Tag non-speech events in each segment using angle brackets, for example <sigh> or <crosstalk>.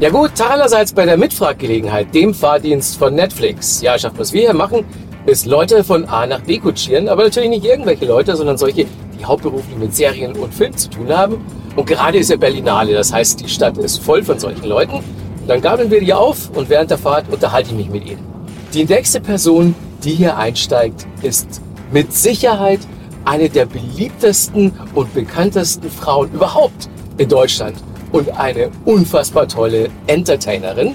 Ja gut, allerseits bei der Mitfahrgelegenheit, dem Fahrdienst von Netflix. Ja, schafft, was wir hier machen, ist Leute von A nach B kutschieren, aber natürlich nicht irgendwelche Leute, sondern solche, die hauptberuflich mit Serien und Film zu tun haben. Und gerade ist ja Berlinale, das heißt, die Stadt ist voll von solchen Leuten. Dann gabeln wir die auf und während der Fahrt unterhalte ich mich mit ihnen. Die nächste Person, die hier einsteigt, ist mit Sicherheit eine der beliebtesten und bekanntesten Frauen überhaupt in Deutschland und eine unfassbar tolle Entertainerin.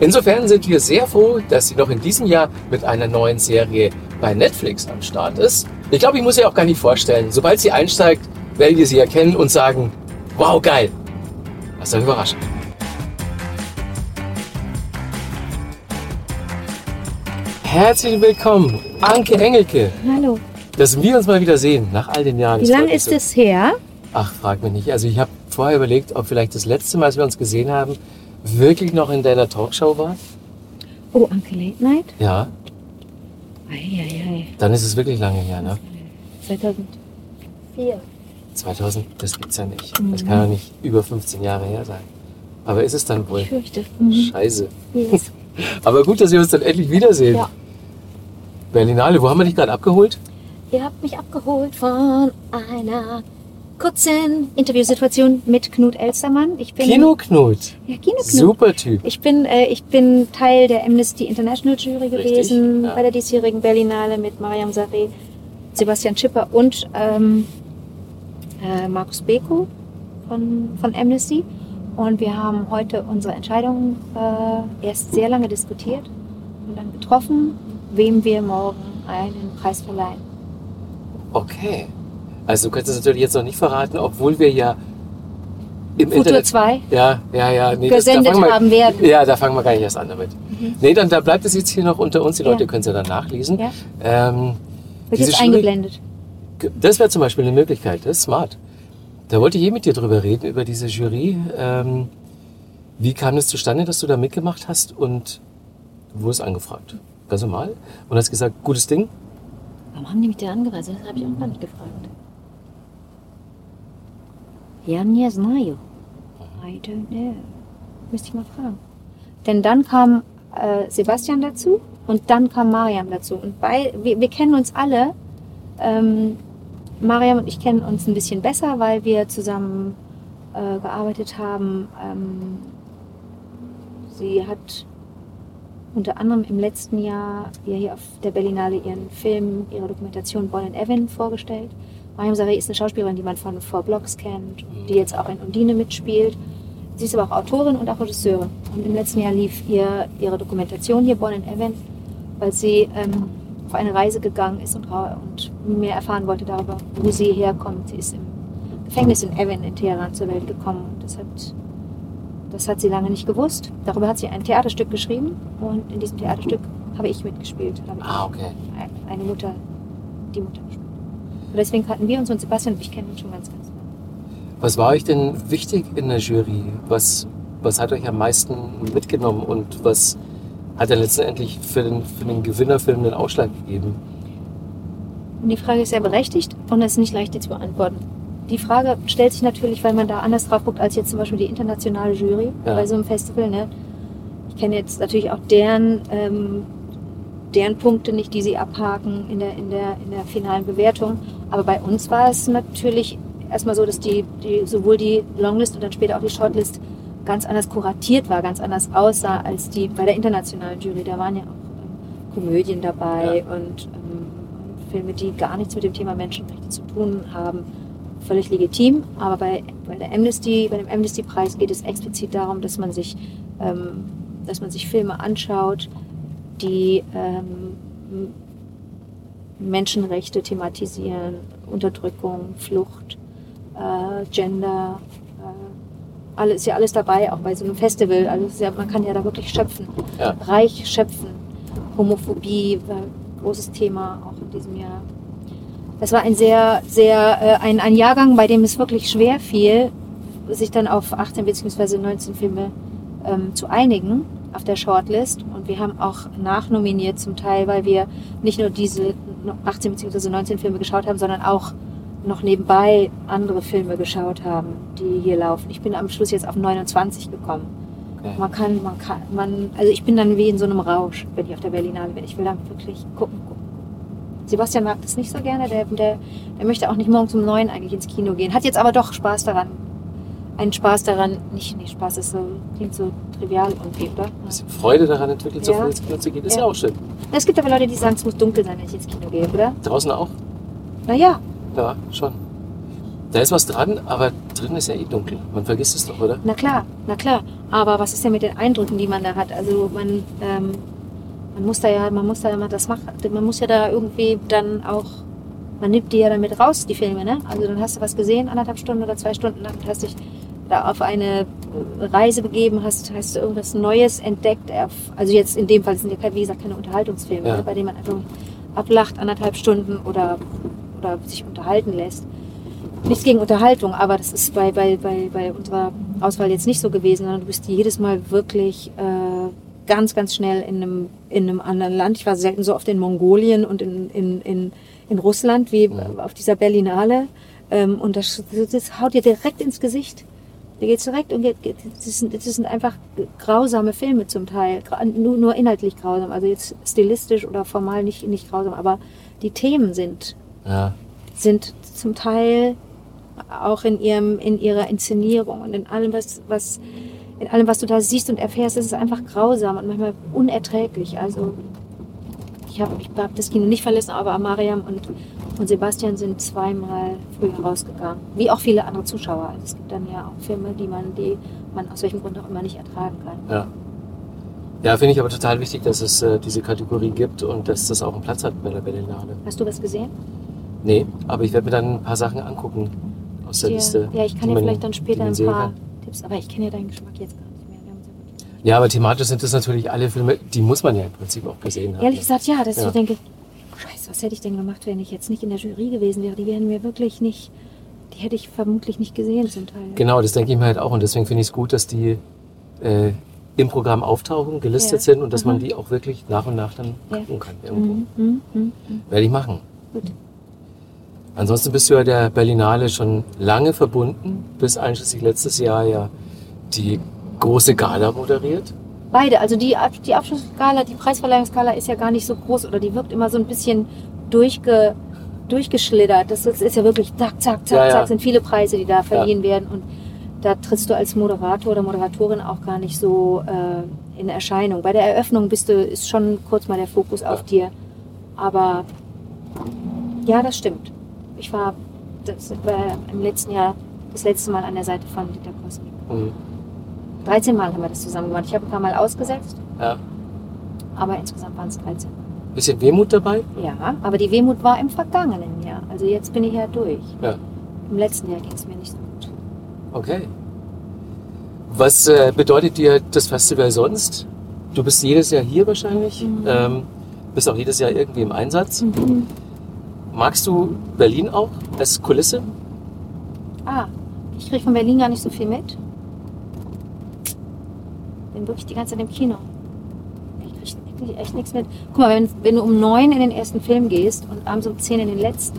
Insofern sind wir sehr froh, dass sie noch in diesem Jahr mit einer neuen Serie bei Netflix am Start ist. Ich glaube, ich muss sie auch gar nicht vorstellen. Sobald sie einsteigt, werdet ihr sie erkennen und sagen, wow, geil. Was eine Überraschung. Herzlich willkommen, Anke Engelke. Hallo. Dass wir uns mal wieder sehen, nach all den Jahren. Wie lange ist es her? Ach, frag mich nicht. Also ich habe vorher überlegt, ob vielleicht das letzte Mal, als wir uns gesehen haben, wirklich noch in deiner Talkshow war. Oh, Anke Late Night? Ja. Eieiei. Dann ist es wirklich lange her, ne? 2004. 2000, das gibt's ja nicht. Mhm. Das kann ja nicht über 15 Jahre her sein. Aber ist es dann wohl? Ich fürchte. Mhm. Scheiße. Yes. <laughs> Aber gut, dass wir uns dann endlich wiedersehen. Ja. Berlinale, wo haben wir dich gerade abgeholt? Ihr habt mich abgeholt von einer kurzen Interviewsituation mit Knut Elstermann. Ich bin Kinoknut. Ja, Kinoknut. Super Typ. Ich bin, äh, ich bin Teil der Amnesty International Jury Richtig, gewesen ja. bei der diesjährigen Berlinale mit Mariam Saré, Sebastian Schipper und ähm, äh, Markus Beko von, von Amnesty. Und wir haben heute unsere Entscheidung äh, erst sehr lange diskutiert und dann getroffen, wem wir morgen einen Preis verleihen. Okay. Also du kannst es natürlich jetzt noch nicht verraten, obwohl wir ja im Futur Internet 2 Ja, ja, ja. Nee, das- gesendet da fangen wir, haben werden. Ja, da fangen wir gar nicht erst an damit. Nee, dann da bleibt es jetzt hier noch unter uns. Die Ja. Leute können es ja dann nachlesen. Ja. Ähm, Wird jetzt eingeblendet. das wäre zum Beispiel eine Möglichkeit. Das ist smart. Da wollte ich eh mit dir drüber reden, über diese Jury. Ähm, wie kam es zustande, dass du da mitgemacht hast und du wurdest angefragt? Ganz normal. Und hast gesagt, gutes Ding? Warum haben die mich da angereist? Das habe ich auch gar nicht gefragt. Ja, nie знаю. I don't know. Müsste ich mal fragen. Denn dann kam äh, Sebastian dazu und dann kam Mariam dazu. Und bei, wir, wir kennen uns alle. Ähm, Mariam und ich kennen uns ein bisschen besser, weil wir zusammen äh, gearbeitet haben. Ähm, sie hat unter anderem im letzten Jahr ihr hier auf der Berlinale ihren Film, ihre Dokumentation Born in Evan vorgestellt. Mariam Saré ist eine Schauspielerin, die man von Four Blocks kennt, die jetzt auch in Undine mitspielt. Sie ist aber auch Autorin und auch Regisseurin. Und im letzten Jahr lief ihr ihre Dokumentation hier Born in Evan, weil sie ähm, auf eine Reise gegangen ist und, und mehr erfahren wollte darüber, wo sie herkommt. Sie ist im Gefängnis in Evan in Teheran zur Welt gekommen. Das hat das hat sie lange nicht gewusst. Darüber hat sie ein Theaterstück geschrieben und in diesem Theaterstück habe ich mitgespielt. Habe ich Ah, okay. eine Mutter, die Mutter gespielt. Und deswegen kannten wir uns und Sebastian und ich kennen uns schon ganz, ganz lange. Was war euch denn wichtig in der Jury? Was, was hat euch am meisten mitgenommen und was hat dann letztendlich für den, für den Gewinnerfilm den Ausschlag gegeben? Die Frage ist sehr berechtigt und es ist nicht leicht, die zu beantworten. Die Frage stellt sich natürlich, weil man da anders drauf guckt als jetzt zum Beispiel die internationale Jury Ja. bei so einem Festival. Ne? Ich kenne jetzt natürlich auch deren, ähm, deren Punkte nicht, die sie abhaken in der, in, der, in der finalen Bewertung. Aber bei uns war es natürlich erstmal so, dass die, die, sowohl die Longlist und dann später auch die Shortlist ganz anders kuratiert war, ganz anders aussah als die bei der internationalen Jury. Da waren ja auch ähm, Komödien dabei und ähm, Filme, die gar nichts mit dem Thema Menschenrechte zu tun haben. Völlig legitim, aber bei, bei, der Amnesty, bei dem Amnesty-Preis geht es explizit darum, dass man sich, ähm, dass man sich Filme anschaut, die ähm, Menschenrechte thematisieren, Unterdrückung, Flucht, äh, Gender, äh, alles, ist ja alles dabei, auch bei so einem Festival. Also ja, man kann ja da wirklich schöpfen, Ja. reich schöpfen. Homophobie war ein großes Thema auch in diesem Jahr. Das war ein sehr, sehr, äh, ein, ein Jahrgang, bei dem es wirklich schwer fiel, sich dann auf 18 bzw. 19 Filme ähm, zu einigen auf der Shortlist. Und wir haben auch nachnominiert zum Teil, weil wir nicht nur diese 18 bzw. 19 Filme geschaut haben, sondern auch noch nebenbei andere Filme geschaut haben, die hier laufen. Ich bin am Schluss jetzt auf 29 gekommen. Okay. Man kann, man kann, man, also ich bin dann wie in so einem Rausch, wenn ich auf der Berlinale bin. Ich will dann wirklich gucken, gucken. Sebastian mag das nicht so gerne, der, der, der möchte auch nicht morgens um neun eigentlich ins Kino gehen. Hat jetzt aber doch Spaß daran. Einen Spaß daran, nicht, nicht Spaß ist so, klingt so trivial irgendwie, oder? Ein bisschen Freude daran entwickelt, so Ja. früh ins Kino zu gehen, ist ja, Ja. auch schön. Es gibt aber Leute, die sagen, es muss dunkel sein, wenn ich ins Kino gehe, oder? Draußen auch? Naja, Ja, schon. Da ist was dran, aber drin ist ja eh dunkel. Man vergisst es doch, oder? na klar, na klar. Aber was ist denn mit den Eindrücken, die man da hat? Also man, ähm, man muss da ja, man muss da immer das machen, man muss ja da irgendwie dann auch, man nimmt die ja damit raus, die Filme, ne? Also dann hast du was gesehen, anderthalb Stunden oder zwei Stunden lang, und hast dich da auf eine Reise begeben, hast, hast du irgendwas Neues entdeckt. Also jetzt in dem Fall sind ja, keine- wie gesagt, keine Unterhaltungsfilme, Ja. ne? bei denen man einfach ablacht, anderthalb Stunden oder, oder sich unterhalten lässt. Nichts gegen Unterhaltung, aber das ist bei, bei, bei, bei unserer Auswahl jetzt nicht so gewesen, sondern du bist jedes Mal wirklich äh, ganz, ganz schnell in einem, in einem anderen Land. Ich war selten so oft in Mongolien und in, in, in, in Russland wie Mhm. auf dieser Berlinale. Ähm, und das, das haut dir direkt ins Gesicht. Da geht's direkt und geht, geht, das, sind, das sind einfach grausame Filme zum Teil. Nur, nur inhaltlich grausam. Also jetzt stilistisch oder formal nicht, nicht grausam, aber die Themen sind Ja. sind zum Teil auch in ihrem in ihrer Inszenierung und in allem was was in allem was du da siehst und erfährst ist es einfach grausam und manchmal unerträglich also ich habe ich hab das Kino nicht verlassen aber Mariam und und Sebastian sind zweimal früher rausgegangen wie auch viele andere Zuschauer also es gibt dann ja auch Filme die man die man aus welchem Grund auch immer nicht ertragen kann Ja. Ja, finde ich aber total wichtig, dass es äh, diese Kategorie gibt und dass das auch einen Platz hat bei der Berlinale. hast du was gesehen Nee, aber ich werde mir dann ein paar Sachen angucken aus der Ja, Liste. ja ich kann dir vielleicht dann später ein paar. Tipps aber ich kenne ja deinen Geschmack jetzt gar nicht mehr Wir haben uns ja aber thematisch sind das natürlich alle Filme, die muss man ja im Prinzip auch gesehen haben. Ehrlich gesagt, ja, dass ich Ja. so denke, scheiße, was hätte ich denn gemacht, wenn ich jetzt nicht in der Jury gewesen wäre? Die wären mir wirklich nicht, die hätte ich vermutlich nicht gesehen zum Teil. Genau, das denke ich mir halt auch und deswegen finde ich es gut, dass die äh, im Programm auftauchen, gelistet Ja. sind und dass man Mhm. die auch wirklich nach und nach dann Ja. gucken kann. Irgendwo. Mhm, mhm, mhm. Werde ich machen. Gut. Ansonsten bist du ja der Berlinale schon lange verbunden, bis einschließlich letztes Jahr ja die große Gala moderiert. Beide, also die, die Abschlussskala, die Preisverleihungsskala ist ja gar nicht so groß oder die wirkt immer so ein bisschen durchge, durchgeschlittert. Das ist, ist ja wirklich zack, zack, zack, Ja, ja. zack, sind viele Preise, die da verliehen werden und da trittst du als Moderator oder Moderatorin auch gar nicht so äh, in Erscheinung. Bei der Eröffnung bist du, ist schon kurz mal der Fokus auf dir. Aber ja, das stimmt. Ich war, das war im letzten Jahr das letzte Mal an der Seite von Dieter Kosnik. Mhm. 13 Mal haben wir das zusammen gemacht. Ich habe ein paar Mal ausgesetzt, Ja. aber insgesamt waren es 13 Mal. Bisschen Wehmut dabei. Ja, aber die Wehmut war im vergangenen Jahr. Also jetzt bin ich ja durch. Ja. Im letzten Jahr ging es mir nicht so gut. Okay. Was äh, bedeutet dir das Festival sonst? Du bist jedes Jahr hier wahrscheinlich, Mhm. ähm, bist auch jedes Jahr irgendwie im Einsatz. Mhm. Magst du Berlin auch als Kulisse? Ah, ich kriege von Berlin gar nicht so viel mit. Bin wirklich die ganze Zeit im Kino. Ich kriege echt nichts mit. Guck mal, wenn, wenn du um neun in den ersten Film gehst und abends um zehn in den letzten,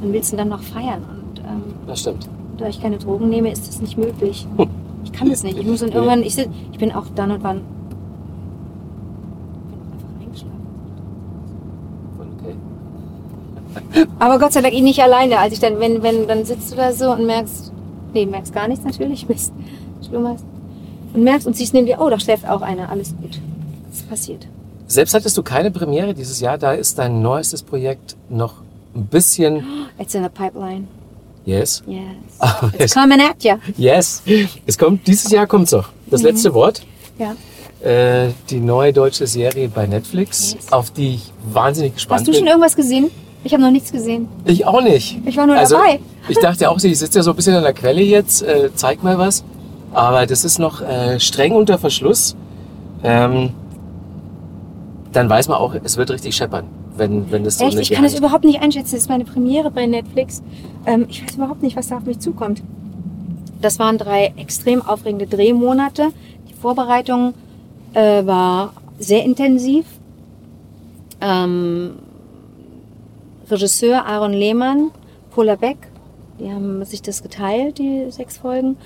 dann willst du dann noch feiern. Und ähm, Das stimmt. da ich keine Drogen nehme, ist das nicht möglich. Ich kann das nicht. Ich muss dann <laughs> irgendwann, ich, sit- ich bin auch dann und wann. Aber Gott sei Dank ich nicht alleine. Als ich dann, wenn, wenn, dann sitzt du da so und merkst, nee, merkst gar nichts natürlich, <laughs> bist schlummerst. Und merkst und siehst neben dir, oh, da schläft auch einer, alles gut. Das passiert. Selbst hattest du keine Premiere dieses Jahr, da ist dein neuestes Projekt noch ein bisschen. <gasps> It's in the pipeline. Yes. Yes. Aber It's es, coming at ya. yes. Es kommt, dieses Jahr kommt's noch. Das Mhm. letzte Wort. Ja. Äh, die neue deutsche Serie bei Netflix, Yes. auf die ich wahnsinnig gespannt Hast du schon bin. irgendwas gesehen? Ich habe noch nichts gesehen. Ich auch nicht. Ich war nur also, dabei. Ich dachte auch, ich sitze ja so ein bisschen an der Quelle jetzt, äh, zeig mal was. Aber das ist noch äh, streng unter Verschluss. Ähm, dann weiß man auch, es wird richtig scheppern, wenn, wenn das so Echt? Ich kann das überhaupt nicht einschätzen. Das ist meine Premiere bei Netflix. Ähm, ich weiß überhaupt nicht, was da auf mich zukommt. Das waren drei extrem aufregende Drehmonate. Die Vorbereitung äh, war sehr intensiv. Ähm, Regisseur Aaron Lehmann, Paula Beck, die haben sich das geteilt, die sechs Folgen.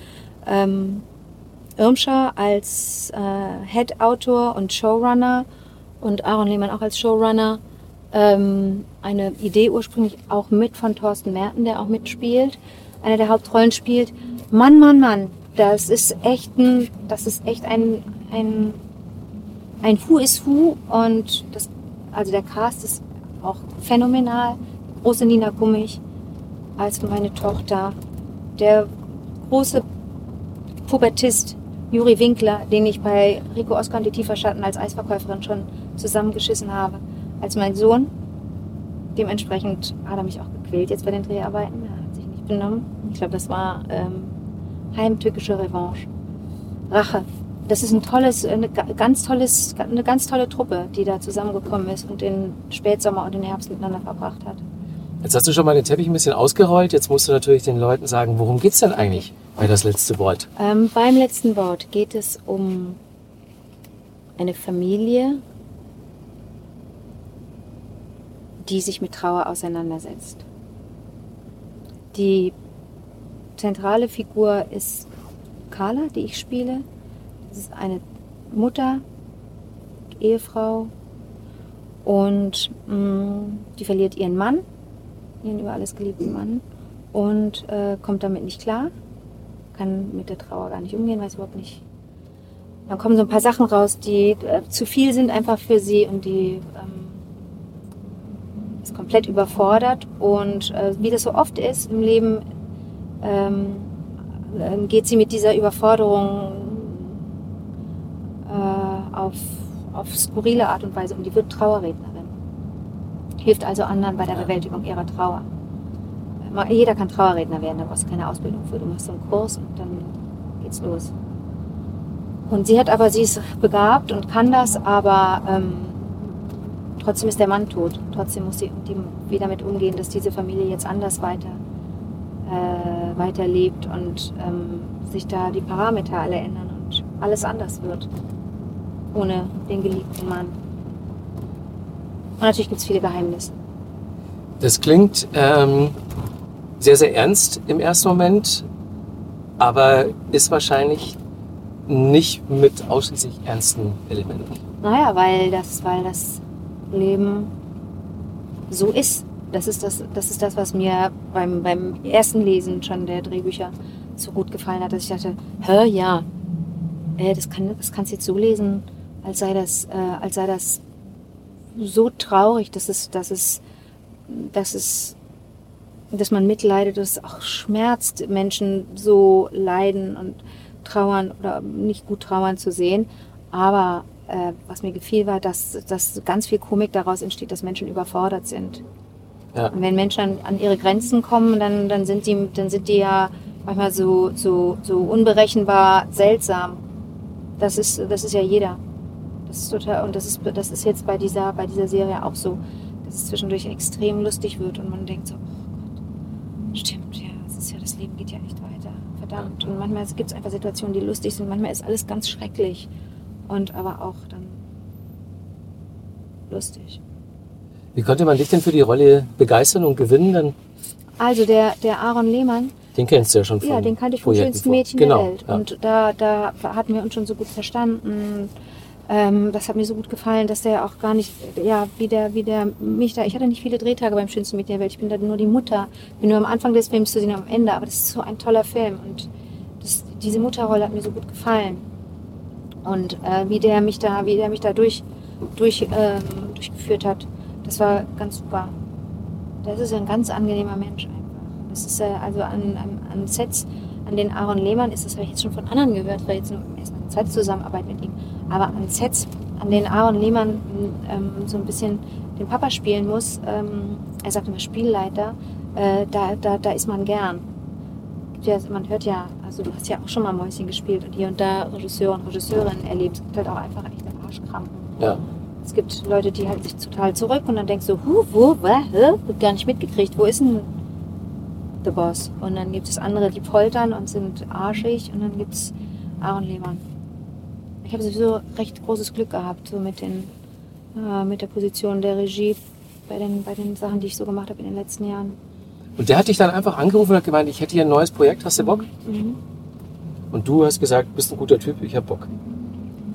Ähm, Irmscher als äh, Head-Autor und Showrunner und Aaron Lehmann auch als Showrunner. Ähm, eine Idee ursprünglich auch mit von Thorsten Merten, der auch mitspielt, einer der Hauptrollen spielt. Mann, Mann, Mann, das ist echt ein, das ist echt ein, ein, ein Who is Who und das, also der Cast ist auch phänomenal. Große Nina Gummich als meine Tochter. Der große Pubertist Juri Winkler, den ich bei Rico Oskar und die Tieferschatten als Eisverkäuferin schon zusammengeschissen habe, als mein Sohn. Dementsprechend hat er mich auch gequält jetzt bei den Dreharbeiten. Er hat sich nicht benommen. Ich glaube, das war ähm, heimtückische Revanche. Rache. Das ist ein tolles, eine ganz tolles, eine ganz tolle Truppe, die da zusammengekommen ist und den Spätsommer und den Herbst miteinander verbracht hat. Jetzt hast du schon mal den Teppich ein bisschen ausgerollt. Jetzt musst du natürlich den Leuten sagen, worum geht es denn eigentlich bei das letzte Wort? Ähm, beim letzten Wort geht es um eine Familie, die sich mit Trauer auseinandersetzt. Die zentrale Figur ist Carla, die ich spiele. Das ist eine Mutter, Ehefrau und mh, mm, die verliert ihren Mann, ihren über alles geliebten Mann und äh, kommt damit nicht klar, kann mit der Trauer gar nicht umgehen, weiß überhaupt nicht. Dann kommen so ein paar Sachen raus, die äh, zu viel sind einfach für sie und die ähm, ist komplett überfordert. Und äh, wie das so oft ist im Leben, ähm, ähm, geht sie mit dieser Überforderung äh, auf, auf skurrile Art und Weise um. Die wird Trauerrednerin. Hilft also anderen bei der Bewältigung ihrer Trauer. Jeder kann Trauerredner werden, da brauchst du keine Ausbildung für. Du machst so einen Kurs und dann geht's los. Und sie hat aber, sie ist begabt und kann das, aber ähm, trotzdem ist der Mann tot. Trotzdem muss sie wieder damit umgehen, dass diese Familie jetzt anders weiter äh, weiterlebt und ähm, sich da die Parameter alle ändern und alles anders wird. Ohne den geliebten Mann. Und natürlich gibt es viele Geheimnisse. Das klingt ähm, sehr, sehr ernst im ersten Moment, aber ist wahrscheinlich nicht mit ausschließlich ernsten Elementen. Naja, weil das, weil das Leben so ist das ist das, das ist das, was mir beim, beim ersten Lesen schon der Drehbücher so gut gefallen hat, dass ich dachte, hä, ja, äh, das, kann, das kannst du jetzt so lesen, als sei das, äh, als sei das so traurig, dass es, dass es, dass es, dass man mitleidet, dass es auch schmerzt, Menschen so leiden und trauern oder nicht gut trauern zu sehen. Aber äh, was mir gefiel, war, dass, dass ganz viel Komik daraus entsteht, dass Menschen überfordert sind. Ja. Und wenn Menschen an, an, ihre Grenzen kommen, dann, dann, sind die, dann sind die ja manchmal so, so, so unberechenbar seltsam. Das ist, das ist ja jeder. Das ist total, und das ist, das ist jetzt bei dieser, bei dieser Serie auch so, dass es zwischendurch extrem lustig wird und man denkt so, stimmt, ja, das ist ja, das Leben geht ja nicht weiter. Verdammt. Und manchmal gibt es einfach Situationen, die lustig sind, manchmal ist alles ganz schrecklich. Und aber auch dann lustig. Wie konnte man dich denn für die Rolle begeistern und gewinnen? Dann? Also der, der Aaron Lehmann. Den kennst du ja schon von Ja, den kannte ich vom schönsten Mädchen genau, der Welt. Ja. Und da, da hatten wir uns schon so gut verstanden. Ähm, das hat mir so gut gefallen, dass der auch gar nicht, ja, wie der, wie der mich da, ich hatte nicht viele Drehtage beim schönsten Mädchen der Welt. Ich bin da nur die Mutter. Bin nur am Anfang des Films zu sehen, am Ende. Aber das ist so ein toller Film. Und das, diese Mutterrolle hat mir so gut gefallen. Und äh, wie der mich da, wie der mich da durch, durch, ähm, durchgeführt hat. Das war ganz super. Das ist ein ganz angenehmer Mensch einfach. Das ist äh, also an, an, an, Sets, an den Aaron Lehmann ist das habe ich jetzt schon von anderen gehört, weil jetzt nur erst eine zweite Zusammenarbeit mit ihm. Aber an Sets, an denen Aaron Lehmann ähm, so ein bisschen den Papa spielen muss, ähm, er sagt immer Spielleiter, äh, da, da, da ist man gern. Ja, man hört ja, also du hast ja auch schon mal Mäuschen gespielt und hier und da Regisseur und Regisseurin erlebt. Es gibt halt auch einfach echte Arschkrampen. Ja. Es gibt Leute, die halten sich total zurück und dann denkst du, hu, wo, wa, hä? Wird gar nicht mitgekriegt. Wo ist denn The Boss? Und dann gibt es andere, die poltern und sind arschig und dann gibt es Aaron Lehmann. Ich habe sowieso recht großes Glück gehabt, so mit, den, äh, mit der Position der Regie bei den, bei den Sachen, die ich so gemacht habe in den letzten Jahren. Und der hat dich dann einfach angerufen und hat gemeint, ich hätte hier ein neues Projekt, hast du Bock? Mhm. Und du hast gesagt, bist ein guter Typ, ich hab Bock.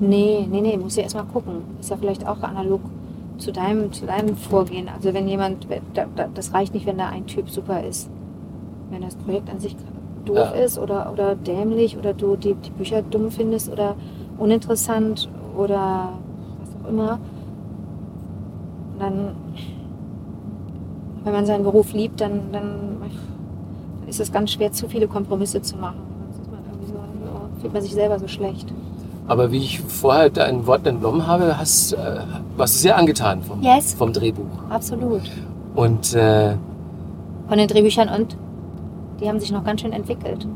Nee, nee, nee, muss ja erstmal gucken. Ist ja vielleicht auch analog zu deinem, zu deinem Vorgehen. Also wenn jemand, da- da- das reicht nicht, wenn da ein Typ super ist. Wenn das Projekt an sich doof Ja. ist oder, oder dämlich oder du die, die Bücher dumm findest oder uninteressant oder was auch immer, dann, wenn man seinen Beruf liebt, dann, dann ist es ganz schwer, zu viele Kompromisse zu machen. Sonst ist man so, fühlt man sich selber so schlecht. Aber wie ich vorher dein Wort entnommen habe, hast, äh, warst du sehr angetan vom, Yes. vom Drehbuch. Absolut. Und äh, von den Drehbüchern und die haben sich noch ganz schön entwickelt.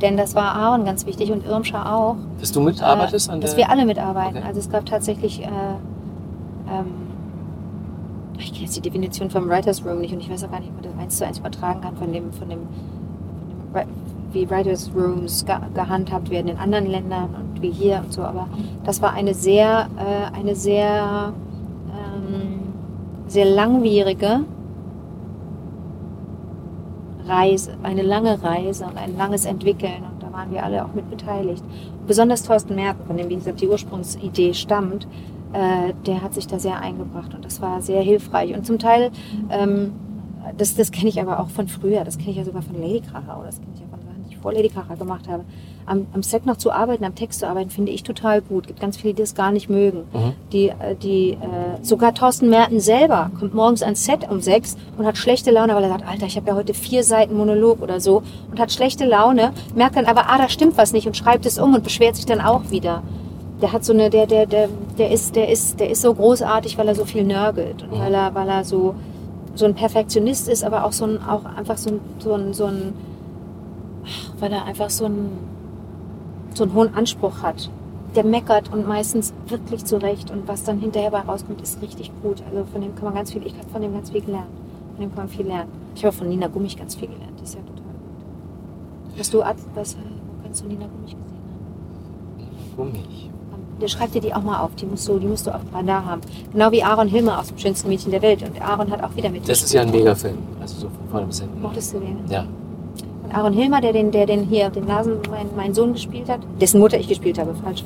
Denn das war Aaron ganz wichtig und Irmscher auch. dass du mitarbeitest äh, an dass der... wir alle mitarbeiten. Okay. Also es gab tatsächlich, äh, ähm, ich kenne jetzt die Definition vom Writers Room nicht und ich weiß auch gar nicht, ob man das eins zu eins übertragen kann von dem, von dem, von dem wie Writers Rooms ge gehandhabt werden in anderen Ländern und wie hier und so. Aber das war eine sehr, äh, eine sehr, ähm, sehr langwierige Reise, eine lange Reise und ein langes Entwickeln. Und da waren wir alle auch mit beteiligt. Besonders Thorsten Merten, von dem, wie gesagt, die Ursprungsidee stammt, äh, der hat sich da sehr eingebracht und das war sehr hilfreich. Und zum Teil, ähm, das, das kenne ich aber auch von früher, das kenne ich ja sogar von Lady Kracher oder das kenne ich ja von Sachen, die ich vor Lady Kracher gemacht habe. Am, am Set noch zu arbeiten, am Text zu arbeiten, finde ich total gut. gibt ganz viele, die das gar nicht mögen. Mhm. Die, äh, die, äh, sogar Thorsten Merten selber kommt morgens ans Set um sechs und hat schlechte Laune, weil er sagt, Alter, ich habe ja heute vier Seiten Monolog oder so und hat schlechte Laune, merkt dann aber, ah, da stimmt was nicht und schreibt es um und beschwert sich dann auch wieder. Der hat so eine, der, der, der, der ist, der ist, der ist so großartig, weil er so viel nörgelt und Mhm. weil er, weil er so, so ein Perfektionist ist, aber auch so ein, auch einfach so ein, so ein, so ein, weil er einfach so ein, so einen hohen Anspruch hat. Der meckert und meistens wirklich zurecht und was dann hinterher bei rauskommt, ist richtig gut. Also von dem kann man ganz viel, ich habe von dem ganz viel gelernt. Von dem kann man viel lernen. Ich habe von Nina Gummich ganz viel gelernt, die ist ja total gut. Hast du, was, wo kannst du Nina Gummich gesehen haben? Gummich. Der schreibt dir die auch mal auf, die musst du, die musst du auf Radar haben. Genau wie Aaron Hilmer aus dem schönsten Mädchen der Welt. Und Aaron hat auch wieder mit. Das ist ja ein Megafilm. Also so von vorne bis hinten. Mochtest du den? Ja. Aaron Hilmer, der den, der den hier, den Nasen, mein, mein Sohn gespielt hat, dessen Mutter ich gespielt habe, falsch.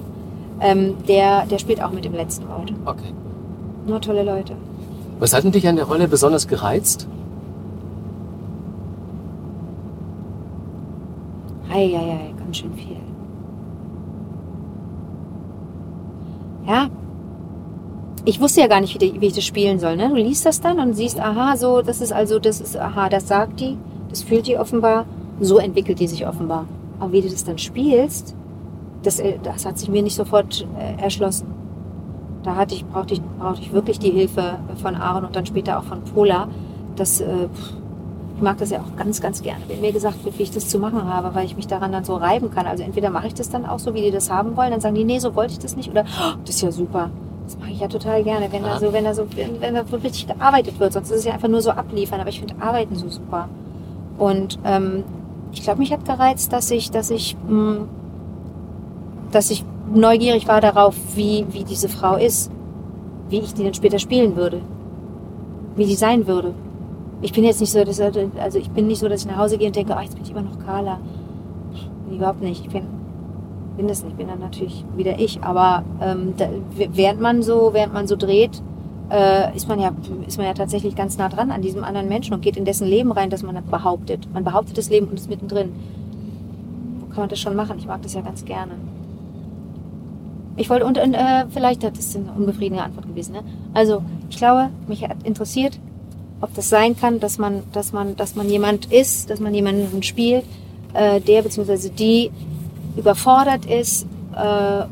Ähm, der, der spielt auch mit im letzten Wort. Okay. Nur tolle Leute. Was hat denn dich an der Rolle besonders gereizt? Eieiei, ganz schön viel. Ja. Ich wusste ja gar nicht, wie, die- wie ich das spielen soll. Ne? Du liest das dann und siehst, aha, so, das ist also, das ist, aha, das sagt die, das fühlt die offenbar, so entwickelt die sich offenbar. Aber wie du das dann spielst, das, äh, das hat sich mir nicht sofort äh, erschlossen. Da hatte ich, brauchte ich, brauchte ich wirklich die Hilfe von Aaron und dann später auch von Pola. Das, äh, ich mag das ja auch ganz, ganz gerne, wenn mir gesagt wird, wie ich das zu machen habe, weil ich mich daran dann so reiben kann. Also entweder mache ich das dann auch so, wie die das haben wollen, dann sagen die, nee, so wollte ich das nicht. Oder "Oh, das ist ja super. Das mache ich ja total gerne, wenn da so, wenn da so, wenn, wenn da so richtig gearbeitet wird. Sonst ist es ja einfach nur so abliefern. Aber ich finde Arbeiten so super. Und ähm, ich glaube, mich hat gereizt, dass ich, dass ich, mh, dass ich neugierig war darauf, wie, wie diese Frau ist, wie ich die dann später spielen würde, wie die sein würde. Ich bin jetzt nicht so, dass, also ich bin nicht so, dass ich nach Hause gehe und denke, ach, jetzt bin ich immer noch Carla. Nee, überhaupt nicht. Ich bin, bin das nicht. Ich bin dann natürlich wieder ich. Aber ähm, da, während man so, während man so dreht, äh, ist man ja, ist man ja tatsächlich ganz nah dran an diesem anderen Menschen und geht in dessen Leben rein, das man behauptet. Man behauptet das Leben und ist mittendrin. Wo kann man das schon machen? Ich mag das ja ganz gerne. Ich wollte, und, und äh, vielleicht, das ist eine unbefriedigende Antwort gewesen, ne? Also, ich glaube, mich hat interessiert, ob das sein kann, dass man, dass man, dass man jemand ist, dass man jemanden spielt, äh, der bzw. die überfordert ist äh,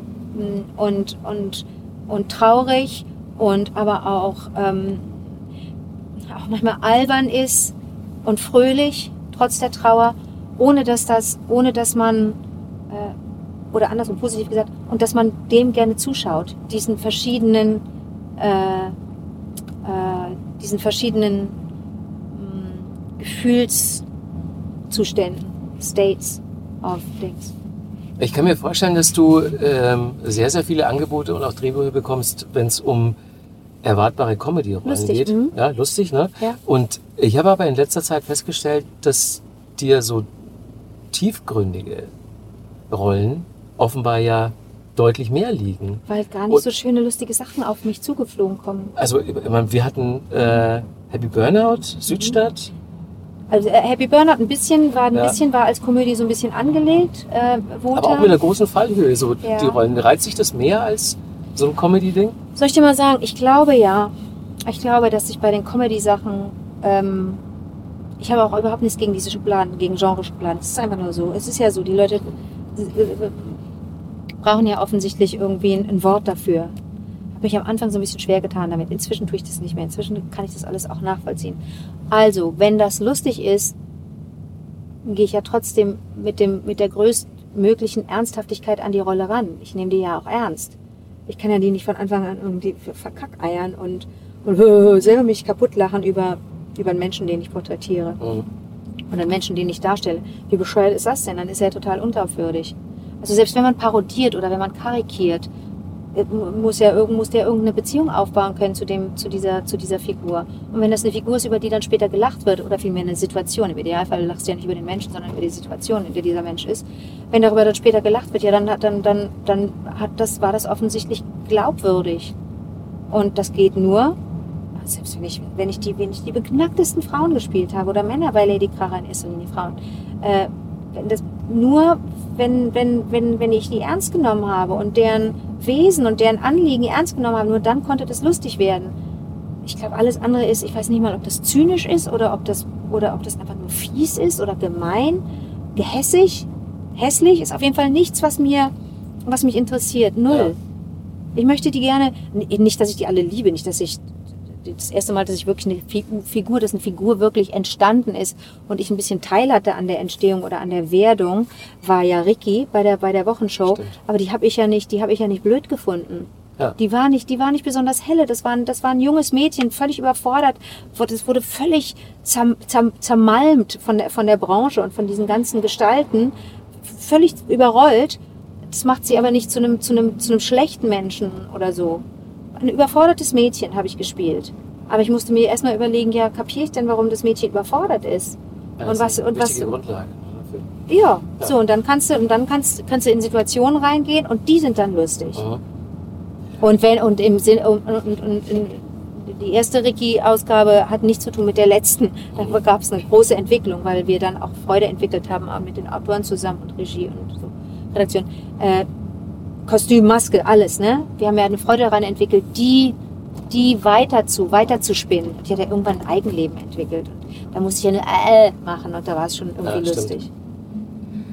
und, und, und traurig und aber auch, ähm, auch manchmal albern ist und fröhlich, trotz der Trauer, ohne dass das, ohne dass man äh, oder andersrum positiv gesagt, und dass man dem gerne zuschaut, diesen verschiedenen, äh, äh, diesen verschiedenen mh, Gefühlszuständen, States of Things. Ich kann mir vorstellen, dass du ähm, sehr, sehr viele Angebote und auch Drehbücher bekommst, wenn es um erwartbare Comedy-Rollen Lustig, geht. mhm. Ja, lustig, ne? Ja. Und ich habe aber in letzter Zeit festgestellt, dass dir so tiefgründige Rollen offenbar ja deutlich mehr liegen. Weil gar nicht Und- so schöne, lustige Sachen auf mich zugeflogen kommen. Also ich meine, wir hatten äh, Happy Burnout, Südstadt. Also äh, Happy Burnout ein bisschen war ein Ja. bisschen war als Komödie so ein bisschen angelegt. Äh, Wotan. Aber auch mit einer großen Fallhöhe, so Ja. die Rollen. Reizt sich das mehr als so ein Comedy-Ding? Soll ich dir mal sagen, ich glaube ja. Ich glaube, dass ich bei den Comedy-Sachen, ähm, ich habe auch überhaupt nichts gegen diese Schubladen, gegen Genre-Schubladen. Es ist einfach nur so. Es ist ja so, die Leute äh, brauchen ja offensichtlich irgendwie ein, ein Wort dafür. Habe mich am Anfang so ein bisschen schwer getan damit. Inzwischen tue ich das nicht mehr. Inzwischen kann ich das alles auch nachvollziehen. Also, wenn das lustig ist, gehe ich ja trotzdem mit, dem, mit der größtmöglichen Ernsthaftigkeit an die Rolle ran. Ich nehme die ja auch ernst. Ich kann ja die nicht von Anfang an irgendwie verkackeiern und, und selber mich kaputt lachen über, über einen Menschen, den ich porträtiere. Mhm. Und einen Menschen, den ich darstelle. Wie bescheuert ist das denn? Dann ist er ja total unglaubwürdig. Also selbst wenn man parodiert oder wenn man karikiert, muss ja muss der irgendeine Beziehung aufbauen können zu dem zu dieser zu dieser Figur. Und wenn das eine Figur ist über die dann später gelacht wird oder vielmehr eine Situation im Idealfall lachst du ja nicht über den Menschen sondern über die Situation in der dieser Mensch ist wenn darüber dann später gelacht wird ja dann dann dann dann hat das war das offensichtlich glaubwürdig. Und das geht nur selbst wenn ich wenn ich die wenn ich die beknacktesten Frauen gespielt habe oder Männer bei Lady Kracher in erster Linie Frauen äh, das nur wenn, wenn, wenn, wenn ich die ernst genommen habe und deren Wesen und deren Anliegen ernst genommen habe, nur dann konnte das lustig werden. Ich glaube, alles andere ist, ich weiß nicht mal, ob das zynisch ist oder ob das, oder ob das einfach nur fies ist oder gemein, gehässig, hässlich, ist auf jeden Fall nichts, was mir, was mich interessiert. Null. Ja. Ich möchte die gerne, nicht, dass ich die alle liebe, nicht, dass ich das erste Mal, dass ich wirklich eine Figu- Figur, dass eine Figur wirklich entstanden ist und ich ein bisschen Teil hatte an der Entstehung oder an der Werdung, war ja Ricky bei der bei der Wochenshow. Stimmt. Aber die habe ich ja nicht, die habe ich ja nicht blöd gefunden. Ja. Die war nicht, die war nicht besonders helle. Das war, ein- das war ein junges Mädchen, völlig überfordert. Das wurde völlig zerm, zerm, zermalmt von der, von der Branche und von diesen ganzen Gestalten. Völlig überrollt. Das macht sie aber nicht zu einem, zu einem, zu einem schlechten Menschen oder so. Ein überfordertes Mädchen habe ich gespielt. Aber ich musste mir erstmal überlegen, ja, kapiere ich denn, warum das Mädchen überfordert ist? Ja, Und was- und was- Grundlage. ne, Ja, Ja. so, und dann kannst du, und dann kannst, kannst du in Situationen reingehen und die sind dann lustig. Mhm. Und wenn, und im Sinn, und, und, und in, die erste Ricky-Ausgabe hat nichts zu tun mit der letzten. Da gab es eine große Entwicklung, weil wir dann auch Freude entwickelt haben, mit den Autoren zusammen und Regie und so, Redaktion. Äh, Kostüm, Maske, alles, ne? Wir haben ja eine Freude daran entwickelt, die, die weiter zu, weiter zu spinnen. Die hat ja irgendwann ein Eigenleben entwickelt. Und da musste ich ja eine äh machen und da war es schon irgendwie Ja, lustig.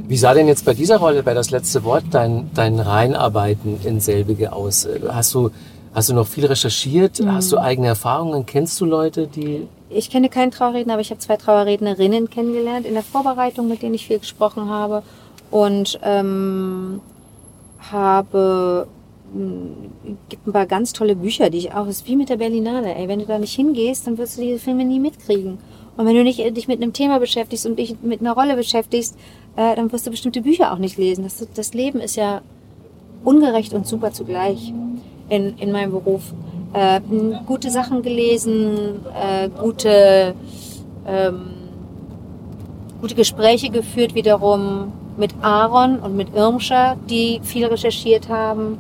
Wie sah denn jetzt bei dieser Rolle, bei das letzte Wort, dein, dein Reinarbeiten in selbige aus? Hast du, hast du noch viel recherchiert? Mhm. Hast du eigene Erfahrungen? Kennst du Leute, die... Ich kenne keinen Trauerredner, aber ich habe zwei Trauerrednerinnen kennengelernt in der Vorbereitung, mit denen ich viel gesprochen habe. Und ähm, habe mh, gibt ein paar ganz tolle Bücher, die ich auch, ist wie mit der Berlinale, ey, wenn du da nicht hingehst, dann wirst du diese Filme nie mitkriegen. Und wenn du nicht äh, dich mit einem Thema beschäftigst und dich mit einer Rolle beschäftigst, äh, dann wirst du bestimmte Bücher auch nicht lesen. Das, das Leben ist ja ungerecht und super zugleich in, in meinem Beruf. Äh, mh, gute Sachen gelesen, äh, gute, ähm, gute Gespräche geführt wiederum mit Aaron und mit Irmscher, die viel recherchiert haben.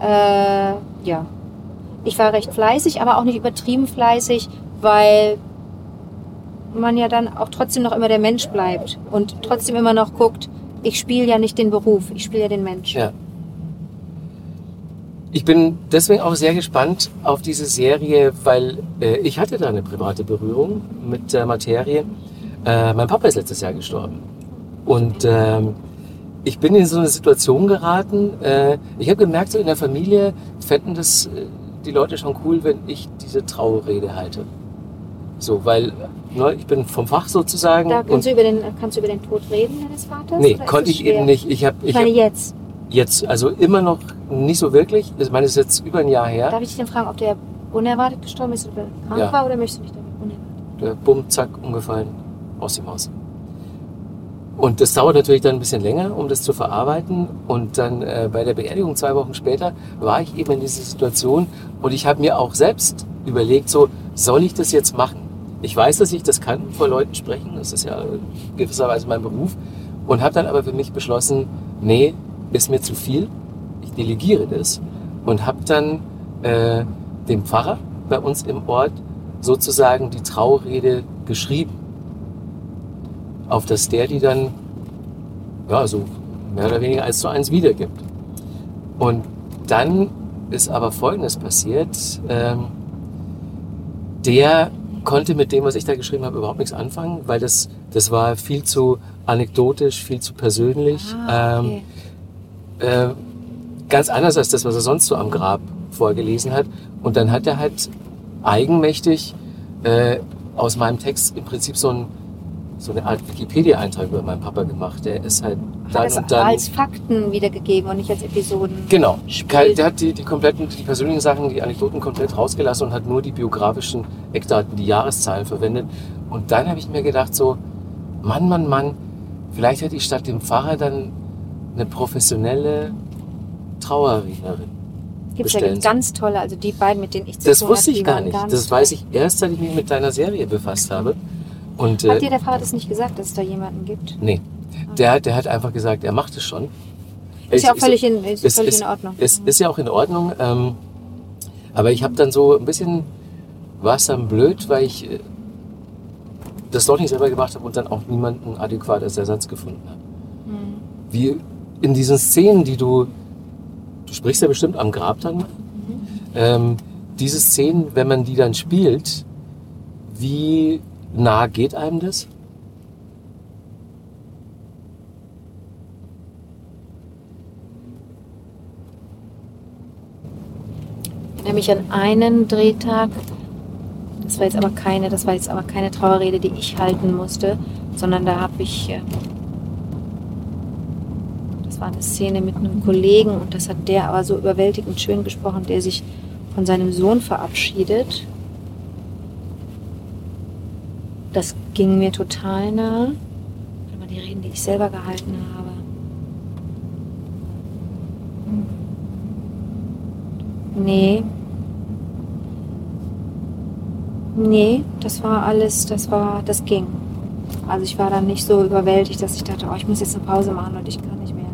Äh, ja, ich war recht fleißig, aber auch nicht übertrieben fleißig, weil man ja dann auch trotzdem noch immer der Mensch bleibt und trotzdem immer noch guckt, ich spiele ja nicht den Beruf, ich spiele ja den Mensch. Ja. Ich bin deswegen auch sehr gespannt auf diese Serie, weil äh, ich hatte da eine private Berührung mit der Materie. Äh, mein Papa ist letztes Jahr gestorben. Und ähm, ich bin in so eine Situation geraten. Äh, ich habe gemerkt, so in der Familie fänden das äh, die Leute schon cool, wenn ich diese Trauerrede halte. So, weil ne, ich bin vom Fach sozusagen. Da kannst du, über den, kannst du über den Tod reden deines Vaters? nee, konnte ich schwer? eben nicht. Ich habe Ich meine hab jetzt. jetzt also immer noch nicht so wirklich. Ich meine, es ist jetzt über ein Jahr her. Darf ich dich denn fragen, ob der unerwartet gestorben ist oder krank Ja. war oder möchtest du mich damit unerwartet? der Bumm, zack, umgefallen, aus dem Haus. Und das dauert natürlich dann ein bisschen länger, um das zu verarbeiten. Und dann äh, bei der Beerdigung zwei Wochen später war ich eben in dieser Situation und ich habe mir auch selbst überlegt, so, soll ich das jetzt machen? Ich weiß, dass ich das kann, vor Leuten sprechen. Das ist ja in gewisser Weise mein Beruf. und habe dann aber für mich beschlossen, nee, ist mir zu viel, ich delegiere das und habe dann äh, dem Pfarrer bei uns im Ort sozusagen die Traurede geschrieben, auf das der die dann ja, so mehr oder weniger eins zu eins wiedergibt. Und dann ist aber Folgendes passiert. Ähm, der konnte mit dem, was ich da geschrieben habe, überhaupt nichts anfangen, weil das, das war viel zu anekdotisch, viel zu persönlich. Ah, okay. Ähm, äh, ganz anders als das, was er sonst so am Grab vorgelesen hat. Und dann hat er halt eigenmächtig äh, aus meinem Text im Prinzip so, ein, so eine Art Wikipedia-Eintrag über meinen Papa gemacht. Der ist halt dann Hat es und dann. als Fakten wiedergegeben und nicht als Episoden. Genau. Spiel. Der hat die, die kompletten, die persönlichen Sachen, die Anekdoten komplett rausgelassen und hat nur die biografischen Eckdaten, die Jahreszahlen verwendet. Und dann habe ich mir gedacht so, Mann, Mann, Mann, vielleicht hätte ich statt dem Pfarrer dann eine professionelle Trauerrednerin. Gibt es ja ganz tolle, also die beiden, mit denen ich zu Das wusste ich gar nicht. Das weiß ich erst, seit ich mich mit deiner Serie befasst habe. Und Hat äh, dir der Vater das nicht gesagt, dass es da jemanden gibt? nee, der, hat- der hat einfach gesagt, er macht es schon. Ist ja auch völlig in, ist ist, völlig ist, in Ordnung. Ist, ist ja auch in Ordnung. Ähm, aber ich habe dann so ein bisschen war es dann blöd, weil ich äh, das doch nicht selber gemacht habe und dann auch niemanden adäquat als Ersatz gefunden habe. Hm. Wie in diesen Szenen, die du, du sprichst ja bestimmt am Grab dann. Mhm. Ähm, diese Szenen, wenn man die dann spielt, wie nah geht einem das? Ich erinnere mich an einen Drehtag. Das war jetzt aber keine, das war jetzt aber keine Trauerrede, die ich halten musste, sondern da habe ich, äh, das war eine Szene mit einem Kollegen und das hat der aber so überwältigend schön gesprochen, der sich von seinem Sohn verabschiedet. Das ging mir total nah. Warte mal, die Reden, die ich selber gehalten habe. Nee. Nee, das war alles, das war, das ging. Also ich war dann nicht so überwältigt, dass ich dachte, oh, ich muss jetzt eine Pause machen und ich kann nicht mehr.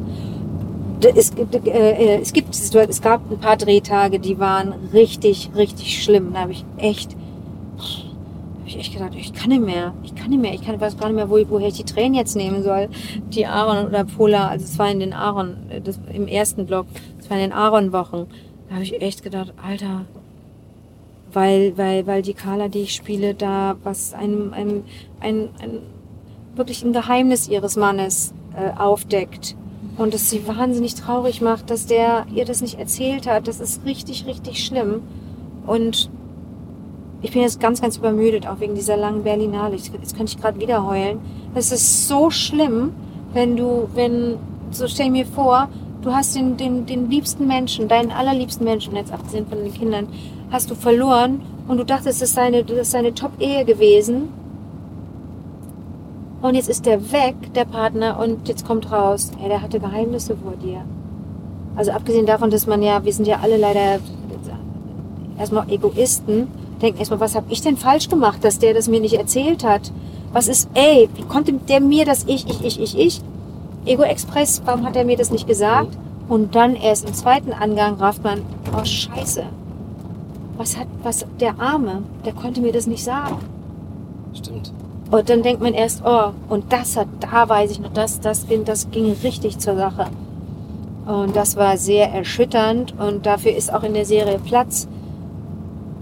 Äh, äh, es gibt, es gab ein paar Drehtage, die waren richtig, richtig schlimm. Da habe ich echt, ich echt gedacht, ich kann nicht mehr, ich kann nicht mehr, ich kann, weiß gar nicht mehr, wo, woher ich die Tränen jetzt nehmen soll. Die Aaron oder Pola, also es war in den Aaron, das, im ersten Block, es war in den Aaron-Wochen. Da habe ich echt gedacht, Alter, weil, weil, weil die Carla, die ich spiele, da was einem, einem, ein, ein, wirklich ein Geheimnis ihres Mannes äh, aufdeckt und es sie wahnsinnig traurig macht, dass der ihr das nicht erzählt hat. Das ist richtig, richtig schlimm. Und ich bin jetzt ganz, ganz übermüdet, auch wegen dieser langen Berlinale. Jetzt könnte ich gerade wieder heulen. Es ist so schlimm, wenn du, wenn, so stell mir vor, du hast den, den, den liebsten Menschen, deinen allerliebsten Menschen, jetzt abgesehen von den Kindern, hast du verloren und du dachtest, das ist seine, das ist seine Top-Ehe gewesen. Und jetzt ist der weg, der Partner, und jetzt kommt raus, ey, der hatte Geheimnisse vor dir. Also abgesehen davon, dass man ja, wir sind ja alle leider erstmal Egoisten, denken erstmal, was habe ich denn falsch gemacht, dass der das mir nicht erzählt hat? Was ist, ey, wie konnte der mir das ich, ich, ich, ich, ich? Ego-Express, warum hat er mir das nicht gesagt? Und dann erst im zweiten Angang rafft man, oh Scheiße, was hat, was, der Arme, der konnte mir das nicht sagen. Stimmt. Und dann denkt man erst, oh, und das hat, da weiß ich noch, das, das, ging- das ging richtig zur Sache. Und das war sehr erschütternd und dafür ist auch in der Serie Platz.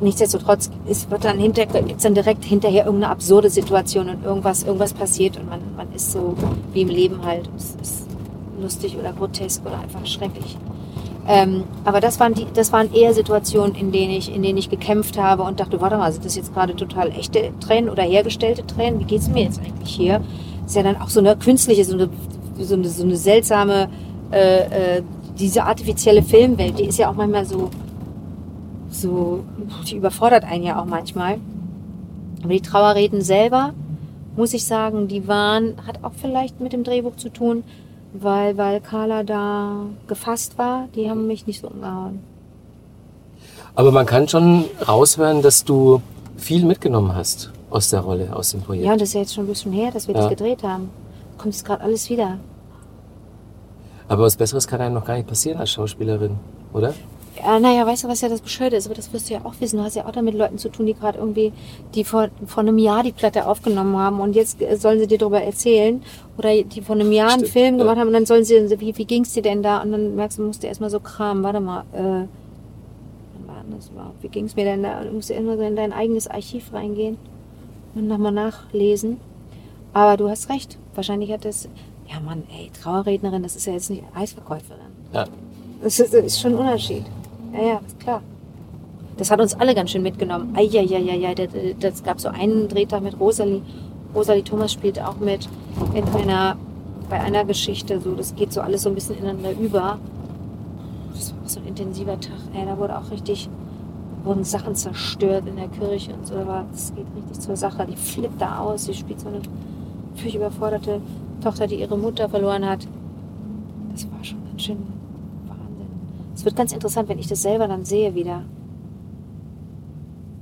Nichtsdestotrotz ist, wird dann hinter, gibt's dann direkt hinterher irgendeine absurde Situation und irgendwas, irgendwas passiert und man, man ist so wie im Leben halt. Es ist lustig oder grotesk oder einfach schrecklich. Ähm, aber das waren, die, das waren eher Situationen, in denen, ich, in denen ich gekämpft habe und dachte, warte mal, sind das jetzt gerade total echte Tränen oder hergestellte Tränen? Wie geht's mir jetzt eigentlich hier? ist ja dann auch so eine künstliche, so eine, so eine, so eine seltsame, äh, äh, diese artifizielle Filmwelt, die ist ja auch manchmal so, so, die überfordert einen ja auch manchmal. Aber die Trauerreden selber, muss ich sagen, die waren, hat auch vielleicht mit dem Drehbuch zu tun, weil, weil Carla da gefasst war, die haben mich nicht so umgehauen. Aber man kann schon raushören, dass du viel mitgenommen hast aus der Rolle, aus dem Projekt. Ja, und das ist ja jetzt schon ein bisschen her, dass wir Ja. das gedreht haben. kommt es gerade alles wieder. Aber was Besseres kann einem noch gar nicht passieren als Schauspielerin, oder? Ja, naja, weißt du, was ja das Bescheuerte ist? Aber das wirst du ja auch wissen. Du hast ja auch da mit Leuten zu tun, die gerade irgendwie, die vor, vor einem Jahr die Platte aufgenommen haben und jetzt äh, sollen sie dir darüber erzählen. Oder die vor einem Jahr einen Stimmt, Film ja. gemacht haben und dann sollen sie, wie, wie ging's dir denn da? Und dann merkst du, musst du erstmal so kramen, warte mal, äh, war das überhaupt? Wie ging's mir denn da? Und Du musst immer so in dein eigenes Archiv reingehen und nochmal nachlesen. Aber du hast recht. Wahrscheinlich hat das, ja Mann, ey, Trauerrednerin, das ist ja jetzt nicht Eisverkäuferin. Ja. Das ist, das ist schon ein Unterschied. Ja, ja, ist klar. Das hat uns alle ganz schön mitgenommen. Eieieiei, das, das gab so einen Drehtag mit Rosalie. Rosalie Thomas spielt auch mit in einer, bei einer Geschichte. So, das geht so alles so ein bisschen ineinander über. Das war auch so ein intensiver Tag. Ey, da wurde auch richtig, wurden Sachen zerstört in der Kirche und so. War, das geht richtig zur Sache. Die flippt da aus. Sie spielt so eine völlig überforderte Tochter, die ihre Mutter verloren hat. Das war schon ganz schön. Es wird ganz interessant, wenn ich das selber dann sehe wieder.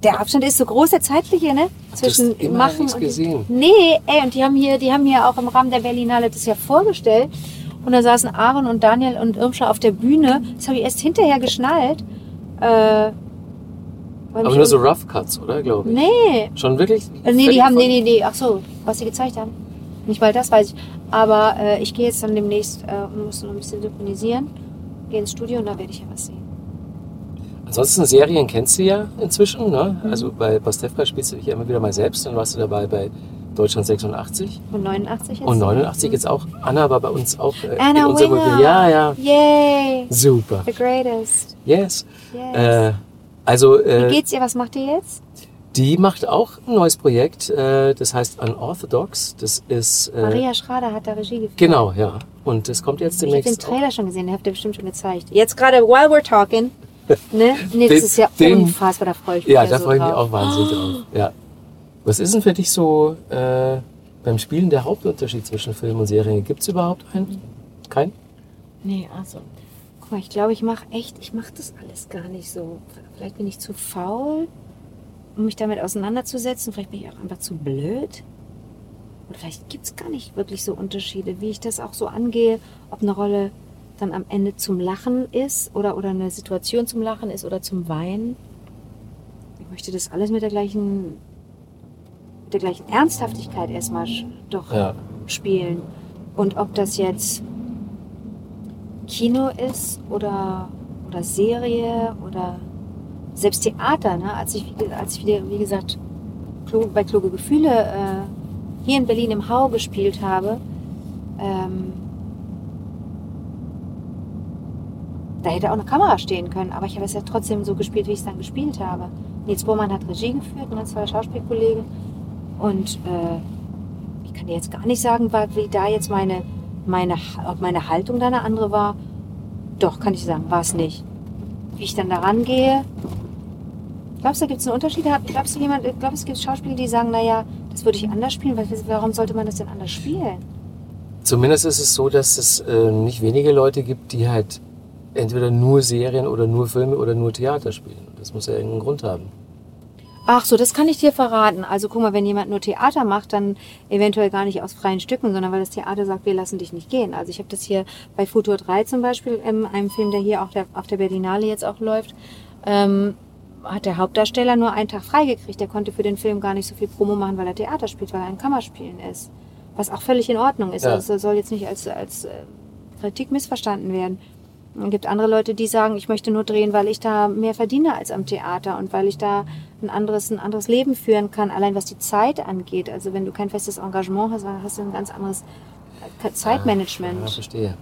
Der Abstand ist so groß, der zeitliche, ne? Zwischen immer Machen und. gesehen. Nee, ey, und die haben hier, die haben hier auch im Rahmen der Berlinale das ja vorgestellt. Und da saßen Aaron und Daniel und Irmscher auf der Bühne. Das habe ich erst hinterher geschnallt. Äh, Aber nur so Rough Cuts, oder, glaube ich? Nee, Schon wirklich? äh, nee, die haben, nee, nee, nee, ach so, was sie gezeigt haben. Nicht mal das weiß ich. Aber äh, ich gehe jetzt dann demnächst äh, und muss noch ein bisschen synchronisieren. Gehe ins Studio und da werde ich ja was sehen. Ansonsten Serien kennst du ja inzwischen, ne? Mhm. Also bei Pastewka spielst du dich ja immer wieder mal selbst, dann warst du dabei bei Deutschland 86 Und 89 jetzt? und 89 jetzt auch. Anna war bei uns auch äh, Anna in unserem Winger. Ja, ja. Yay! Super. The greatest. Yes. Yes. Äh, also Wie äh, geht's ihr? Was macht ihr jetzt? Die macht auch ein neues Projekt, äh, das heißt Unorthodox. Das ist äh, Maria Schrader hat da Regie geführt. genau, ja. Und das kommt jetzt Ich habe den demnächst. auch. Trailer schon gesehen, den habt ihr bestimmt schon gezeigt. Jetzt gerade, while we're talking. <laughs> Ne? Nee, das Den- ist ja den- unfassbar, da freue ich mich Ja, da so freue ich mich drauf. auch wahnsinnig drauf. Ja. Was ist denn für dich so äh, beim Spielen der Hauptunterschied zwischen Film und Serie? Gibt es überhaupt einen? Kein? Nee, also. Guck mal, ich glaube, ich mache echt, ich mache das alles gar nicht so. Vielleicht bin ich zu faul, um mich damit auseinanderzusetzen. Vielleicht bin ich auch einfach zu blöd. Oder vielleicht gibt es gar nicht wirklich so Unterschiede, wie ich das auch so angehe, ob eine Rolle dann am Ende zum Lachen ist oder, oder eine Situation zum Lachen ist oder zum Weinen. Ich möchte das alles mit der gleichen, mit der gleichen Ernsthaftigkeit erstmal doch Ja. spielen. Und ob das jetzt Kino ist oder, oder Serie oder selbst Theater, ne? als ich, als ich wieder, wie gesagt, bei Kluge Gefühle äh, hier in Berlin im Hau gespielt habe, ähm, da hätte auch eine Kamera stehen können, aber ich habe es ja trotzdem so gespielt, wie ich es dann gespielt habe. Nils Bohrmann hat Regie geführt, ne, zwei Schauspielkollegen. Und äh, ich kann dir jetzt gar nicht sagen, wie da jetzt meine, meine, ob meine Haltung da eine andere war. Doch, kann ich sagen, war es nicht. Wie ich dann da rangehe. Glaubst du, da gibt es einen Unterschied? Glaubst du, jemand, glaubst, du, es gibt Schauspieler, die sagen, naja, das würde ich anders spielen? Warum sollte man das denn anders spielen? Zumindest ist es so, dass es äh, nicht wenige Leute gibt, die halt entweder nur Serien oder nur Filme oder nur Theater spielen. Das muss ja irgendeinen Grund haben. Ach so, das kann ich dir verraten. Also guck mal, wenn jemand nur Theater macht, dann eventuell gar nicht aus freien Stücken, sondern weil das Theater sagt, wir lassen dich nicht gehen. Also ich habe das hier bei Futur 3 zum Beispiel, ähm, einem Film, der hier auch der, auf der Berlinale jetzt auch läuft, ähm, hat der Hauptdarsteller nur einen Tag freigekriegt. Der konnte für den Film gar nicht so viel Promo machen, weil er Theater spielt, weil er ein Kammerspielen ist. Was auch völlig in Ordnung ist. Ja. Also soll jetzt nicht als, als äh, Kritik missverstanden werden. Es gibt andere Leute, die sagen, ich möchte nur drehen, weil ich da mehr verdiene als am Theater und weil ich da ein anderes, ein anderes Leben führen kann, allein was die Zeit angeht. Also wenn du kein festes Engagement hast, dann hast du ein ganz anderes äh, Zeitmanagement. Ja, verstehe.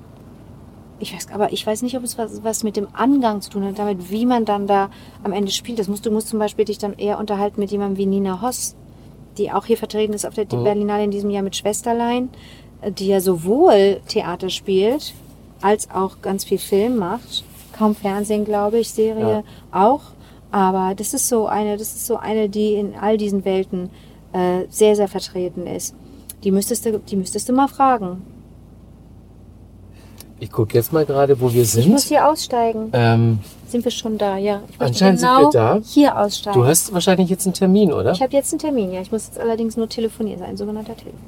Ich weiß, aber ich weiß nicht, ob es was, was mit dem Angang zu tun hat, damit, wie man dann da am Ende spielt. Das musst du musst zum Beispiel dich dann eher unterhalten mit jemandem wie Nina Hoss, die auch hier vertreten ist auf der Mhm. Berlinale in diesem Jahr mit Schwesterlein, die ja sowohl Theater spielt, als auch ganz viel Film macht. Kaum Fernsehen, glaube ich, Serie auch. Aber das ist so eine, das ist so eine, die in all diesen Welten äh, sehr, sehr vertreten ist. Die müsstest du, die müsstest du mal fragen. Ich gucke jetzt mal gerade, wo wir Ich muss sind. hier aussteigen. Ähm, Sind wir schon da, ja. Anscheinend sind genau wir da. hier aussteigen. du hast wahrscheinlich jetzt einen Termin, oder? ich habe jetzt einen Termin, ja. Ich muss jetzt allerdings nur telefonieren, ein sogenannter Telefon.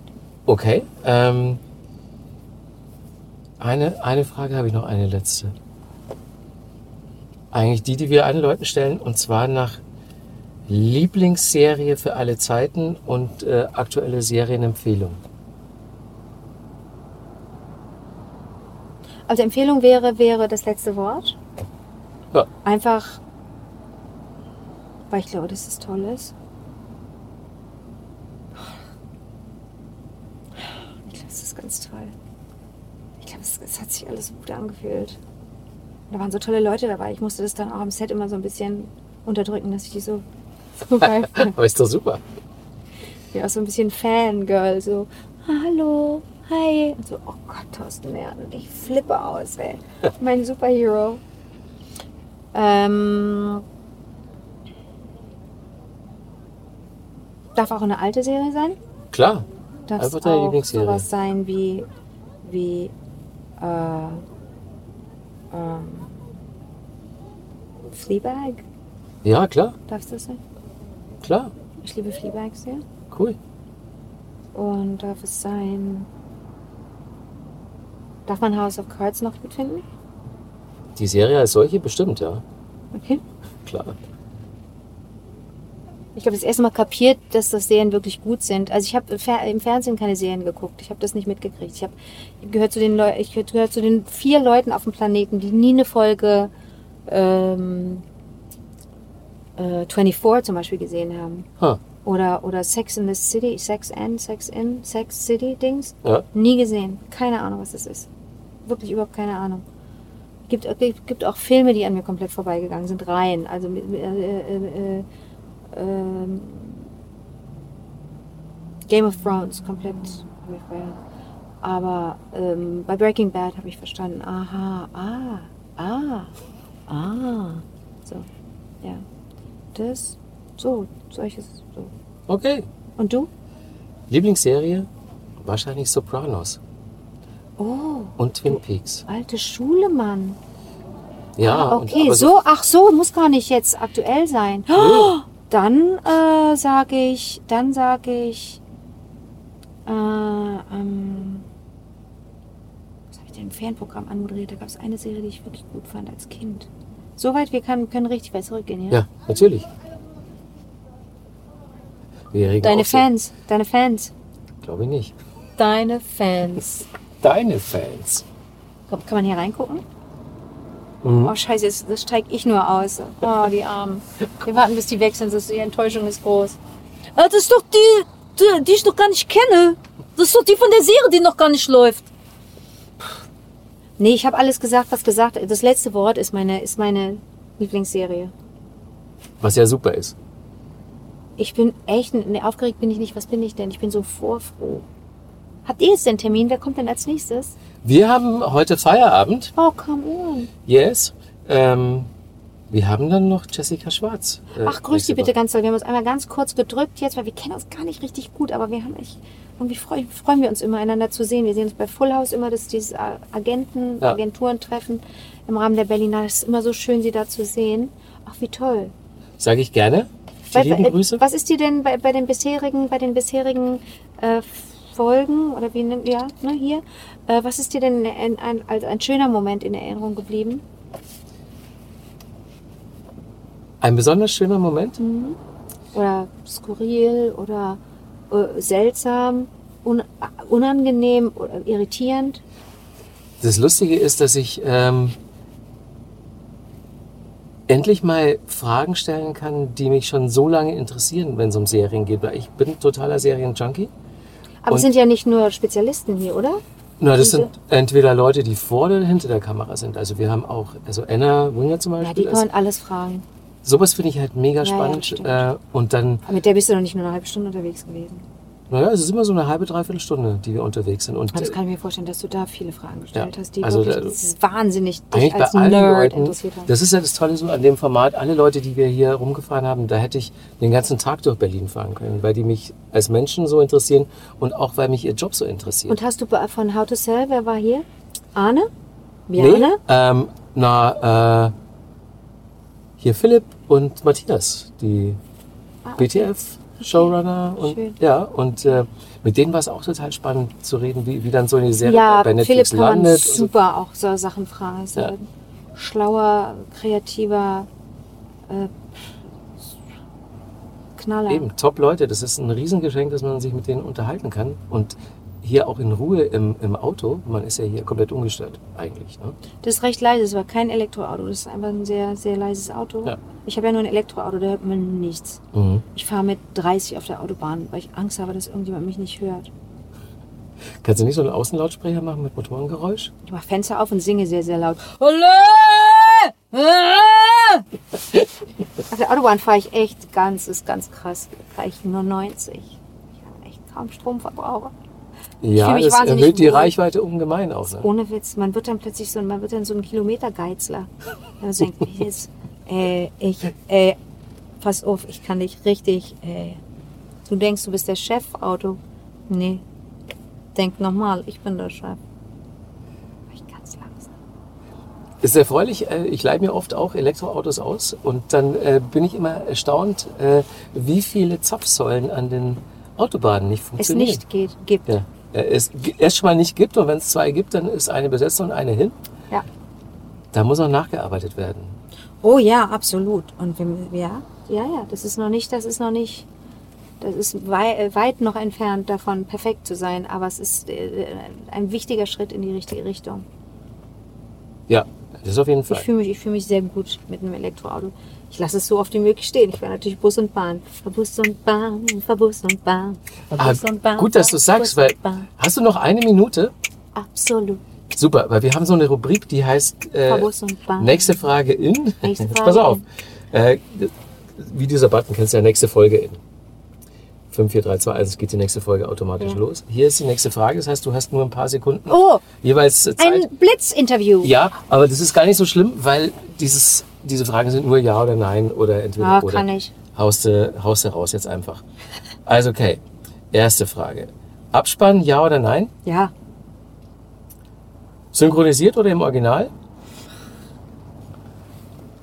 Okay. Ähm, Eine, eine Frage habe ich noch, eine letzte. Eigentlich die, die wir allen Leuten stellen, und zwar nach Lieblingsserie für alle Zeiten und äh, aktuelle Serienempfehlung. Also Empfehlung wäre, wäre das letzte Wort. Ja. Einfach, weil ich glaube, dass es toll ist. Ich glaube, es ist ganz toll. Ich glaube, es, es hat sich alles so gut angefühlt. Da waren so tolle Leute dabei. Ich musste das dann auch am Set immer so ein bisschen unterdrücken, dass ich die so. <laughs> <laughs> Aber ist doch super. Ja, so ein bisschen Fangirl, so, "Ah, hallo, hi. Und so, oh Gott, Thorsten Merten, ich flippe aus, ey. <laughs> Mein Superhero. Ähm, darf auch eine alte Serie sein? Klar. Darf Einfach es deine auch Lieblingsserie. sowas sein wie, wie äh, ähm, Fleabag? Ja, klar, Darf es das sein? klar. Ich liebe Fleabag sehr. Cool. Und darf es sein. Darf man House of Cards noch gut finden? Die Serie als solche bestimmt, ja. Okay. Klar. Ich habe das erste Mal kapiert, dass das Serien wirklich gut sind. Also ich habe im Fernsehen keine Serien geguckt. Ich habe das nicht mitgekriegt. Ich habe gehört zu den Leu ich gehört zu den vier Leuten auf dem Planeten, die nie eine Folge ähm, äh, 24 zum Beispiel gesehen haben. Ha. Oder, oder Sex in the City, Sex and, Sex in, Sex City Dings. Ja. Nie gesehen. Keine Ahnung, was das ist. Wirklich überhaupt keine Ahnung. Gibt, gibt, gibt auch Filme, die an mir komplett vorbeigegangen sind. Reihen. Also äh, äh, äh, ähm, Game of Thrones komplett. Aber ähm, bei Breaking Bad habe ich verstanden. Aha, ah, ah, ah. So, ja. Das, so, solches, so. Okay. Und du? Lieblingsserie? Wahrscheinlich Sopranos Oh, und Twin Peaks. alte Schule, Mann. Ja, Ah, und okay, aber so, ach so, muss gar nicht jetzt aktuell sein. Oh, dann äh, sage ich, dann sage ich, äh, ähm, was habe ich denn im Fernprogramm anmoderiert? Da gab es eine Serie, die ich wirklich gut fand als Kind. Soweit, wir können, können richtig weit zurückgehen, ja? Ja, natürlich. Deine Fans, deine Fans. Glaube ich nicht. Deine Fans. Deine Fans. Kann man hier reingucken? Mhm. Oh, scheiße, jetzt, das steige ich nur aus. Oh, die Armen. Wir warten, bis die weg sind, das, die Enttäuschung ist groß. Ah, das ist doch die, die, die ich noch gar nicht kenne. Das ist doch die von der Serie, die noch gar nicht läuft. Nee, ich habe alles gesagt, was gesagt. Das letzte Wort ist meine, ist meine Lieblingsserie. Was ja super ist. Ich bin echt, nee, aufgeregt bin ich nicht. Was bin ich denn? Ich bin so vorfroh. Habt ihr jetzt den Termin? Wer kommt denn als nächstes? Wir haben heute Feierabend. Oh, come on. Yes. Ähm, wir haben dann noch Jessica Schwarz. äh, Ach, grüß Sie bitte ganz doll. Wir haben uns einmal ganz kurz gedrückt jetzt, weil wir kennen uns gar nicht richtig gut, aber wir haben echt, irgendwie freu, freuen wir uns immer, einander zu sehen. Wir sehen uns bei Full House immer, das ist dieses Agenten, Ja. Agenturentreffen im Rahmen der Berliner. Es ist immer so schön, Sie da zu sehen. Ach, wie toll. Sage ich gerne. Weil- äh, Grüße. Was ist dir denn bei, bei den bisherigen, bei den bisherigen äh, Folgen oder wie nennt ja, ne, hier? Äh, was ist dir denn ein, ein, als ein schöner Moment in Erinnerung geblieben? Ein besonders schöner Moment. Oder skurril oder äh, seltsam, un, unangenehm oder irritierend? Das Lustige ist, dass ich ähm, endlich mal Fragen stellen kann, die mich schon so lange interessieren, wenn es um Serien geht. Weil ich bin totaler Serienjunkie. Aber es sind ja nicht nur Spezialisten hier, oder? Na, das sind entweder Leute, die vor oder hinter der Kamera sind. Also wir haben auch, also Anna Winger zum Ja, Beispiel. die ist, können alles fragen. sowas finde ich halt mega Ja, ja, spannend. stimmt. äh, und dann, Aber mit der bist du noch nicht nur eine halbe Stunde unterwegs gewesen. Naja, es ist immer so eine halbe, dreiviertel Stunde, die wir unterwegs sind. Und das äh, kann ich mir vorstellen, dass du da viele Fragen gestellt Ja, hast, die also wirklich, da- das ist wahnsinnig dich als Nerd Leuten, interessiert haben. das ist ja das Tolle so an dem Format, alle Leute, die wir hier rumgefahren haben, da hätte ich den ganzen Tag durch Berlin fahren können, weil die mich als Menschen so interessieren und auch weil mich ihr Job so interessiert. Und hast du von How to Sell, wer war hier? Arne? nee, Bjarne? ähm, na, äh, hier Philipp und Matthias, die Ah, okay. BTF Showrunner. Und, schön. ja, und äh, mit denen war es auch total spannend zu reden, wie, wie dann so eine Serie Ja, bei Philipp Netflix man landet. so. super auch so Sachen fragen. Ist Ja. schlauer, kreativer äh, Knaller. Eben, top Leute, das ist ein Riesengeschenk, dass man sich mit denen unterhalten kann. Und hier auch in Ruhe im, im Auto, man ist ja hier komplett ungestört eigentlich. Ne? Das ist recht leise, es war kein Elektroauto, das ist einfach ein sehr, sehr leises Auto. Ja. Ich habe ja nur ein Elektroauto, da hört man nichts. Mhm. Ich fahre mit 30 auf der Autobahn, weil ich Angst habe, dass irgendjemand mich nicht hört. Kannst du nicht so einen Außenlautsprecher machen mit Motorengeräusch? Ich mache Fenster auf und singe sehr, sehr laut. Ah! <laughs> Auf der Autobahn fahre ich echt ganz, ist ganz krass. Fahre ich nur 90. Ich habe echt kaum Stromverbraucher. Ja, das erhöht die wohl. Reichweite ungemein auch. Ne? Ohne Witz, man wird dann plötzlich so, man wird dann so ein Kilometergeizler. Man denkt, ich <laughs> jetzt, äh, ich, äh, pass auf, ich kann dich richtig, äh, du denkst, du bist der Chef, Auto. Nee, denk nochmal, ich bin der Chef. Ich ganz langsam. Ist erfreulich. äh, Ich leihe mir oft auch Elektroautos aus und dann äh, bin ich immer erstaunt, äh, wie viele Zapfsäulen an den Autobahnen nicht Es funktionieren. nicht geht, gibt. Ja. Äh, Es erst schon mal nicht gibt und wenn es zwei gibt, dann ist eine besetzt und eine hin. Ja. Da muss noch nachgearbeitet werden. Oh ja, absolut. Und wenn, ja, ja, ja, das ist noch nicht, das ist noch nicht, das ist wei äh, weit noch entfernt davon, perfekt zu sein, aber es ist äh, ein wichtiger Schritt in die richtige Richtung. Ja, das auf jeden Ich Fall. fühle mich, ich fühle mich sehr gut mit einem Elektroauto. Ich lasse es so oft wie möglich stehen. Ich fahre natürlich Bus und Bahn. Fahr Bus und Bahn, fahr Bus und Bahn. Fahr Ah, und Bahn, gut, dass du sagst, weil hast du noch eine Minute? Absolut. Super, weil wir haben so eine Rubrik, die heißt äh, Fahr Bus und Bahn. nächste Frage in. Nächste <laughs> Frage pass auf. in. Äh, wie dieser Button kennst du ja nächste Folge in. 5, 4, 3, 2, 1, es geht die nächste Folge automatisch Ja. los. Hier ist die nächste Frage, das heißt, du hast nur ein paar Sekunden Oh, jeweils Zeit. ein Blitzinterview. Ja, aber das ist gar nicht so schlimm, weil dieses, diese Fragen sind nur Ja oder Nein oder entweder Ah, oder. kann ich. Haust du, haust du raus jetzt einfach. Also okay, erste Frage. Abspann, ja oder nein? Ja. Synchronisiert oder im Original?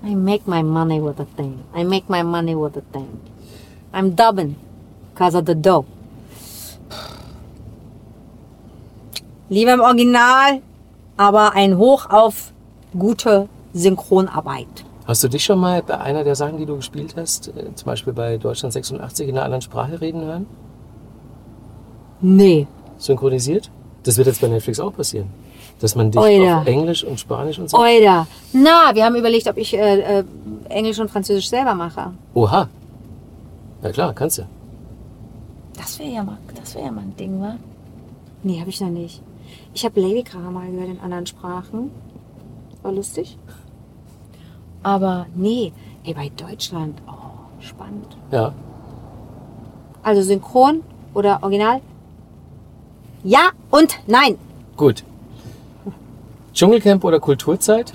I make my money with the thing. I make my money with the thing. I'm dubbing because of the dough. Lieber im Original, aber ein Hoch auf gute Synchronarbeit. Hast du dich schon mal bei einer der Sachen, die du gespielt hast, äh, zum Beispiel bei Deutschland 86 in einer anderen Sprache reden hören? Nee. Synchronisiert? Das wird jetzt bei Netflix auch passieren. Dass man dich Oida. auf Englisch und Spanisch und so. Oida. Na, wir haben überlegt, ob ich äh, äh, Englisch und Französisch selber mache. Oha. Ja klar, kannst du. Das wäre ja mal, das wäre ja mal ein Ding, wa? Nee, habe ich noch nicht. Ich habe Lady Gaga mal gehört in anderen Sprachen. War lustig. Aber nee, ey, bei Deutschland, oh, spannend. Ja. Also synchron oder original? Ja und nein. Gut. Dschungelcamp oder Kulturzeit?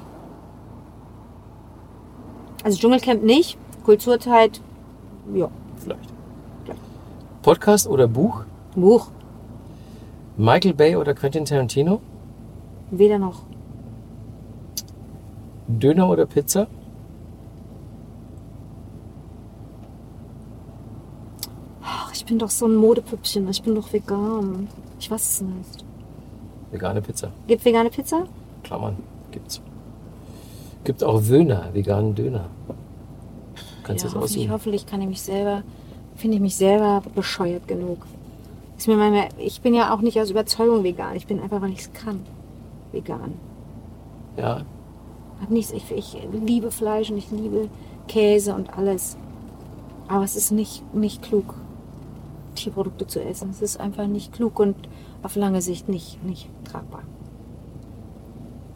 Also Dschungelcamp nicht, Kulturzeit, ja, Vielleicht. Podcast oder Buch? Buch, Michael Bay oder Quentin Tarantino? weder noch. Döner oder Pizza? Ach, ich bin doch so ein Modepüppchen, ich bin doch vegan. Ich weiß es nicht. Vegane Pizza. Gibt vegane Pizza? Klammern. Gibt's. Gibt auch Wöhner, veganen Döner. Kannst du ja, das hoffentlich, aussuchen? hoffentlich kann ich mich selber, finde ich mich selber bescheuert genug. Ist mir manchmal, ich bin ja auch nicht aus Überzeugung vegan. Ich bin einfach, weil ich es kann. Vegan. Ja. Hat nichts, ich, ich liebe Fleisch und ich liebe Käse und alles. Aber es ist nicht, nicht klug, Tierprodukte zu essen. Es ist einfach nicht klug und auf lange Sicht nicht, nicht tragbar.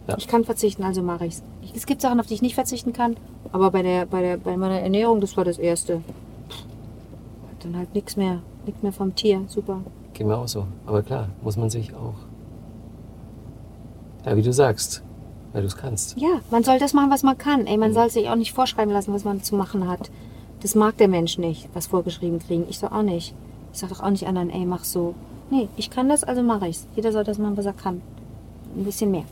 Ja. Ich kann verzichten, also mache ich's. Ich Es gibt Sachen, auf die ich nicht verzichten kann, aber bei, der, bei, der, bei meiner Ernährung, das war das Erste. Dann halt nichts mehr, nichts mehr vom Tier. Super. Geht mir auch so. Aber klar, muss man sich auch. Ja, wie du sagst, weil du es kannst. Ja, man soll das machen, was man kann. Ey, man soll sich auch nicht vorschreiben lassen, was man zu machen hat. Das mag der Mensch nicht, was vorgeschrieben kriegen. Ich doch auch nicht. Ich sag doch auch nicht anderen, ey, mach so. Nee, ich kann das, also mache ich's. Jeder soll das machen, was er kann. Ein bisschen mehr.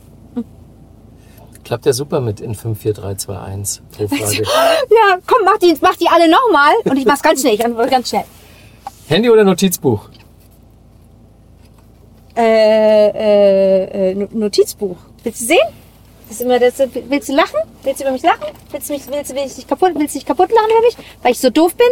Klappt ja super mit in 5, 4, 3, 2, 1 pro <laughs> Frage. Ja, komm, mach die, mach die alle nochmal. Und ich mach's ganz schnell. Ich ganz schnell. Handy oder Notizbuch? Äh, äh, äh, No- Notizbuch. Willst du sehen? Das immer das, willst du lachen? Willst du über mich lachen? Willst du mich, willst du mich kaputt, willst du dich kaputt lachen über mich? Weil ich so doof bin?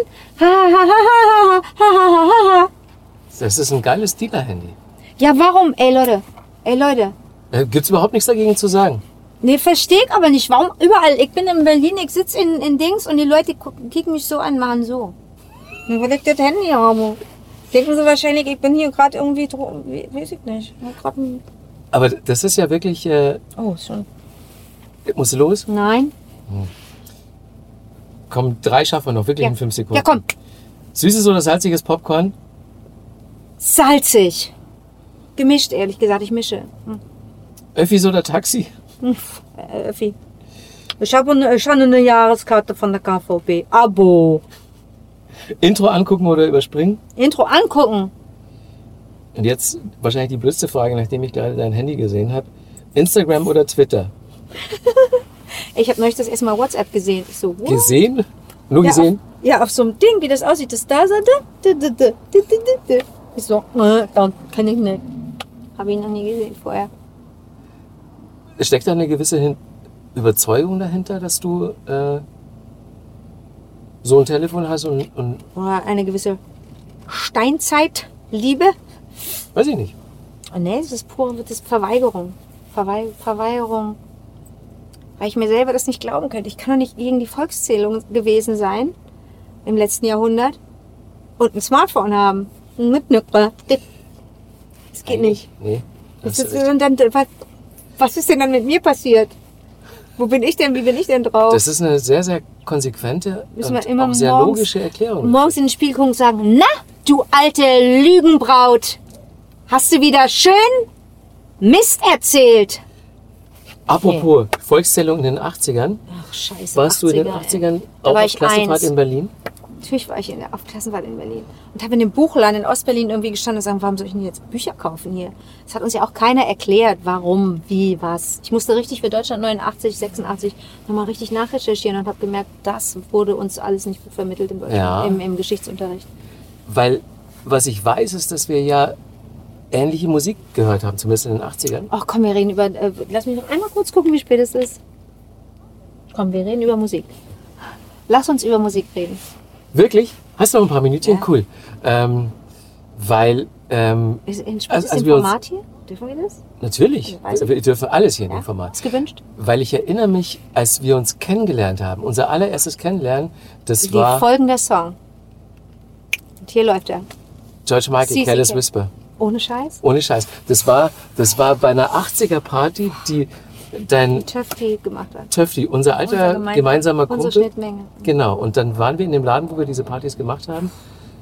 Das ist ein geiles Dealer-Handy. Ja, warum? Ey, Leute. Ey, Leute. Äh, gibt's überhaupt nichts dagegen zu sagen. Nee, verstehe ich aber nicht. Warum überall? Ich bin in Berlin, ich sitze in, in Dings und die Leute kicken mich so an, machen so. Dann will ich das Handy haben. Denken sie wahrscheinlich, ich bin hier gerade irgendwie, weiß ich nicht. Aber das ist ja wirklich... Äh oh, schon muss los? Nein. Komm, drei schaffen wir noch, wirklich Ja. in fünf Sekunden. Ja, komm. Süßes oder salziges Popcorn? Salzig. Gemischt, ehrlich gesagt. Ich mische. Hm. Öffis oder Taxi? Äh, Öffi. Ich habe eine, ich eine Jahreskarte von der KVB. Abo. Intro angucken oder überspringen? Intro angucken. Und jetzt wahrscheinlich die blödste Frage, nachdem ich gerade dein Handy gesehen habe. Instagram oder Twitter? <laughs> Ich habe neulich das erste Mal WhatsApp gesehen. Ich so, what? Gesehen? Nur Ja, gesehen? Auf, ja, auf so einem Ding, wie das aussieht. Das da so. da, da, da, da, da, da, da. Ich so, äh, da kann ich nicht. Habe ich noch nie gesehen vorher. Steckt da eine gewisse Hin Überzeugung dahinter, dass du äh, so ein Telefon hast und, und Oder eine gewisse Steinzeitliebe. weiß ich nicht. Oh, nee, das ist pure das ist Verweigerung. Verwei Verweigerung. Weil ich mir selber das nicht glauben könnte. Ich kann doch nicht gegen die Volkszählung gewesen sein im letzten Jahrhundert und ein Smartphone haben. Mitnücker. Das geht nicht. Nee. Das ist, dann, was, was ist denn dann mit mir passiert? Wo bin ich denn? Wie bin ich denn drauf? Das ist eine sehr, sehr konsequente Müssen wir und immer auch sehr morgens- logische Erklärung. morgens in den Spiel gucken und sagen, na, du alte Lügenbraut, hast du wieder schön Mist erzählt? Apropos Volkszählung in den 80ern. Ach, scheiße. Warst du in den 80er, 80ern ey. Da auch auf Klassenfahrt in Berlin? Natürlich war ich in der, auf Klassenfahrt in Berlin. Und habe in dem Buchladen in Ostberlin irgendwie gestanden und gesagt, warum soll ich denn jetzt Bücher kaufen hier? Das hat uns ja auch keiner erklärt, warum, wie, was. Ich musste richtig für Deutschland 89, 86 nochmal richtig nachrecherchieren und habe gemerkt, das wurde uns alles nicht gut vermittelt in Deutschland, Ja. im, im Geschichtsunterricht. Weil, was ich weiß, ist, dass wir ja ähnliche Musik gehört haben, zumindest in den 80ern. Ach komm, wir reden über. Äh, lass mich noch einmal kurz gucken, wie spät es ist. Komm, wir reden über Musik. Lass uns über Musik reden. Wirklich? Hast du noch ein paar Minütchen? Ja. Cool. Ähm, weil, ähm, Ist, Also- also wir uns- Format hier? Dürfen wir das? natürlich, ich. wir dürfen alles hier in Ja? dem Format. Ist gewünscht? Weil ich erinnere mich, als wir uns kennengelernt haben, unser allererstes Kennenlernen, das Die war folgende Song. Und hier läuft er. George Michael, Careless Whisper. Ohne Scheiß. Ohne Scheiß. Das war, das war bei einer 80er Party, die dein Töffi gemacht hat. Töfti, unser alter Unser gemein- gemeinsamer Unsere Kumpel. Schnittmenge. Genau. Und dann waren wir in dem Laden, wo wir diese Partys gemacht haben.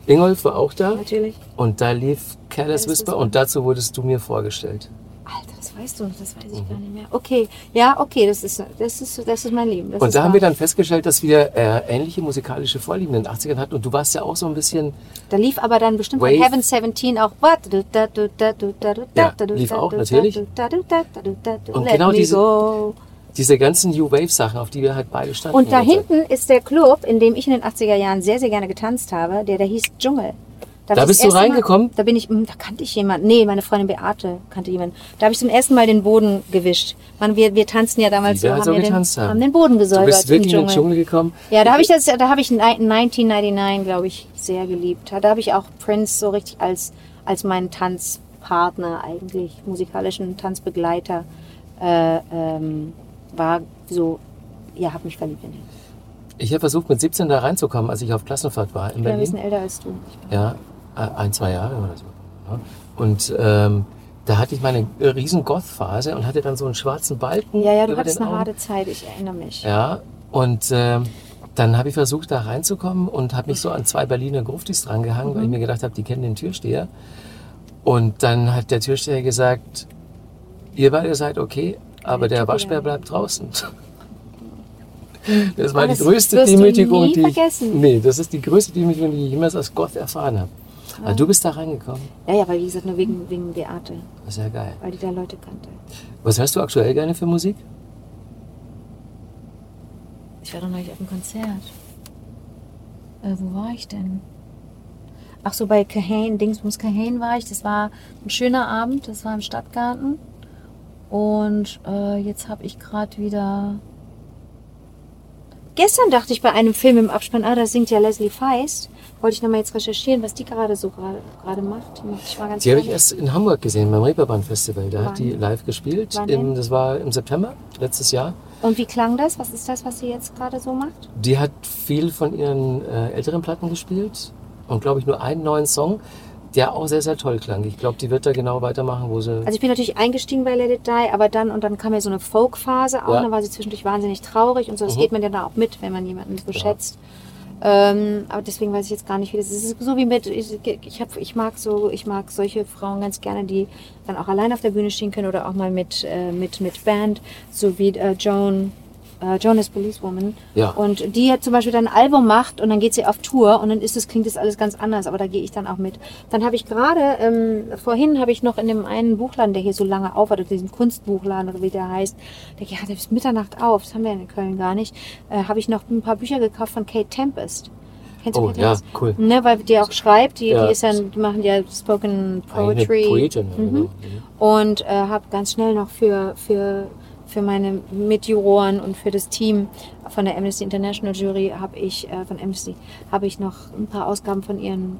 Ingolf war auch da. Natürlich. Und da lief Careless Whisper. und dazu wurdest du mir vorgestellt. Alter, das weißt du noch, das weiß ich gar nicht mehr. Okay, ja, okay, das ist, das ist, das ist mein Leben. Das Und da haben wir dann festgestellt, dass wir äh, ähnliche musikalische Vorlieben in den 80ern hatten. Und du warst ja auch so ein bisschen, Da lief aber dann bestimmt Wave. von Heaven 17 auch. Ja, lief auch, natürlich. Und genau diese- go. diese ganzen New Wave Sachen, auf die wir halt beide standen. Und da hinten ist der Club, in dem ich in den 80er Jahren sehr, sehr gerne getanzt habe. Der, der hieß Dschungel. Da ich bist du reingekommen? Mal, da bin ich, hm, da kannte ich jemanden. Nee, meine Freundin Beate kannte jemanden. Da habe ich zum ersten Mal den Boden gewischt. Man, wir, wir tanzen ja damals so, haben so wir den, haben. haben den Boden Du gesäubert bist wirklich in den Dschungel. Gekommen. Ja, da habe ich das, da habe ich 1999, glaube ich, sehr geliebt. Da habe ich auch Prince so richtig als, als meinen Tanzpartner eigentlich, musikalischen Tanzbegleiter, äh, ähm, war so, ja, habe mich verliebt in ihn. Ich habe versucht, mit 17 da reinzukommen, als ich auf Klassenfahrt war in Ich bin ein bisschen Berlin. älter als du. Ja, ein, zwei Jahre oder so. Ja. Und ähm, da hatte ich meine riesen Goth-Phase und hatte dann so einen schwarzen Balken. Ja, ja, du hattest eine Augen. harte Zeit, ich erinnere mich. Ja, und ähm, dann habe ich versucht, da reinzukommen und habe mich so an zwei Berliner Gruftis drangehangen, Mhm. weil ich mir gedacht habe, die kennen den Türsteher. Und dann hat der Türsteher gesagt, ihr beide seid okay, aber der Waschbär bleibt draußen. Das war Oh, die das größte Demütigung, die ich, vergessen. nee, das ist die größte Demütigung, die ich jemals als Gott erfahren habe. Aber du bist da reingekommen. Ja, ja, weil wie gesagt, nur wegen, wegen Beate, Das ist ja geil. weil die da Leute kannte. Was hörst du aktuell gerne für Musik? Ich war doch neulich auf dem Konzert. Äh, wo war ich denn? Ach so, bei Kahane, Dingsbums Kahane war ich. Das war ein schöner Abend. Das war im Stadtgarten. Und äh, jetzt habe ich gerade wieder. Gestern dachte ich bei einem Film im Abspann, ah, da singt ja Leslie Feist. Wollte ich nochmal jetzt recherchieren, was die gerade so gerade gerade macht. Die Die habe ich erst in Hamburg gesehen, beim Reeperbahn Festival. Da Wann? hat die live gespielt. Im, das war im September letztes Jahr. Und wie klang das? Was ist das, was sie jetzt gerade so macht? Die hat viel von ihren äh, älteren Platten gespielt und glaube ich nur einen neuen Song, der auch sehr, sehr toll klang. Ich glaube, die wird da genau weitermachen, wo sie. Also ich bin natürlich eingestiegen bei Let It Die, aber dann und dann kam ja so eine Folk-Phase auch, Ja. dann war sie zwischendurch wahnsinnig traurig und so. Das Mhm. geht man ja da auch mit, wenn man jemanden so Ja. schätzt. Ähm, aber deswegen weiß ich jetzt gar nicht, wie das ist. Es ist so wie mit, ich, ich, hab, ich mag so, ich mag solche Frauen ganz gerne, die dann auch allein auf der Bühne stehen können oder auch mal mit, äh, mit, mit Band, so wie äh, Joan, äh, Jonas Policewoman. Ja. Und die hat zum Beispiel dann ein Album macht und dann geht sie auf Tour und dann ist das, klingt das alles ganz anders, aber da gehe ich dann auch mit. Dann habe ich gerade, ähm, vorhin habe ich noch in dem einen Buchladen, der hier so lange auf hat, oder diesem Kunstbuchladen oder wie der heißt, der hat ja bis Mitternacht auf, das haben wir in Köln gar nicht, äh, habe ich noch ein paar Bücher gekauft von Kate Tempest. Kennst du Oh, Kate ja, Tempest? cool. Ne, weil die auch schreibt, die, Ja. die ist ja, die machen ja Spoken Eine Poetry. Poetin. ja, Mhm. genau. Und äh, habe ganz schnell noch für, für, für meine Mitjuroren und für das Team von der Amnesty International Jury habe ich, äh, von Amnesty, habe ich noch ein paar Ausgaben von ihren,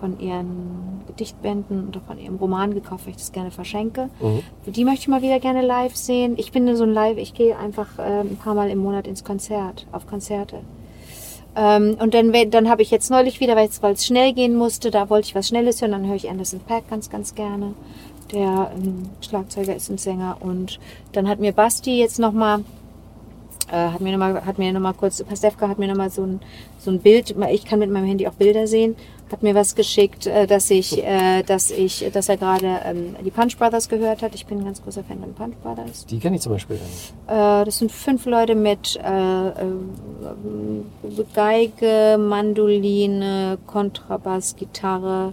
von ihren Gedichtbänden oder von ihrem Roman gekauft, weil ich das gerne verschenke. Mhm. Die möchte ich mal wieder gerne live sehen. Ich bin so ein Live, ich gehe einfach äh, ein paar Mal im Monat ins Konzert, auf Konzerte. Ähm, und dann, dann habe ich jetzt neulich wieder, weil es schnell gehen musste, da wollte ich was Schnelles hören, dann höre ich Anderson Paak ganz, ganz gerne. Der ähm, Schlagzeuger ist ein Sänger. Und dann hat mir Basti jetzt nochmal, äh, hat mir nochmal, hat mir noch mal kurz, Pastewka hat mir nochmal so ein, so ein Bild, ich kann mit meinem Handy auch Bilder sehen, hat mir was geschickt, äh, dass ich, äh, dass ich, dass er gerade ähm, die Punch Brothers gehört hat. Ich bin ein ganz großer Fan von Punch Brothers. Die kenne ich zum Beispiel nicht. Äh, das sind fünf Leute mit äh, ähm, Geige, Mandoline, Kontrabass, Gitarre.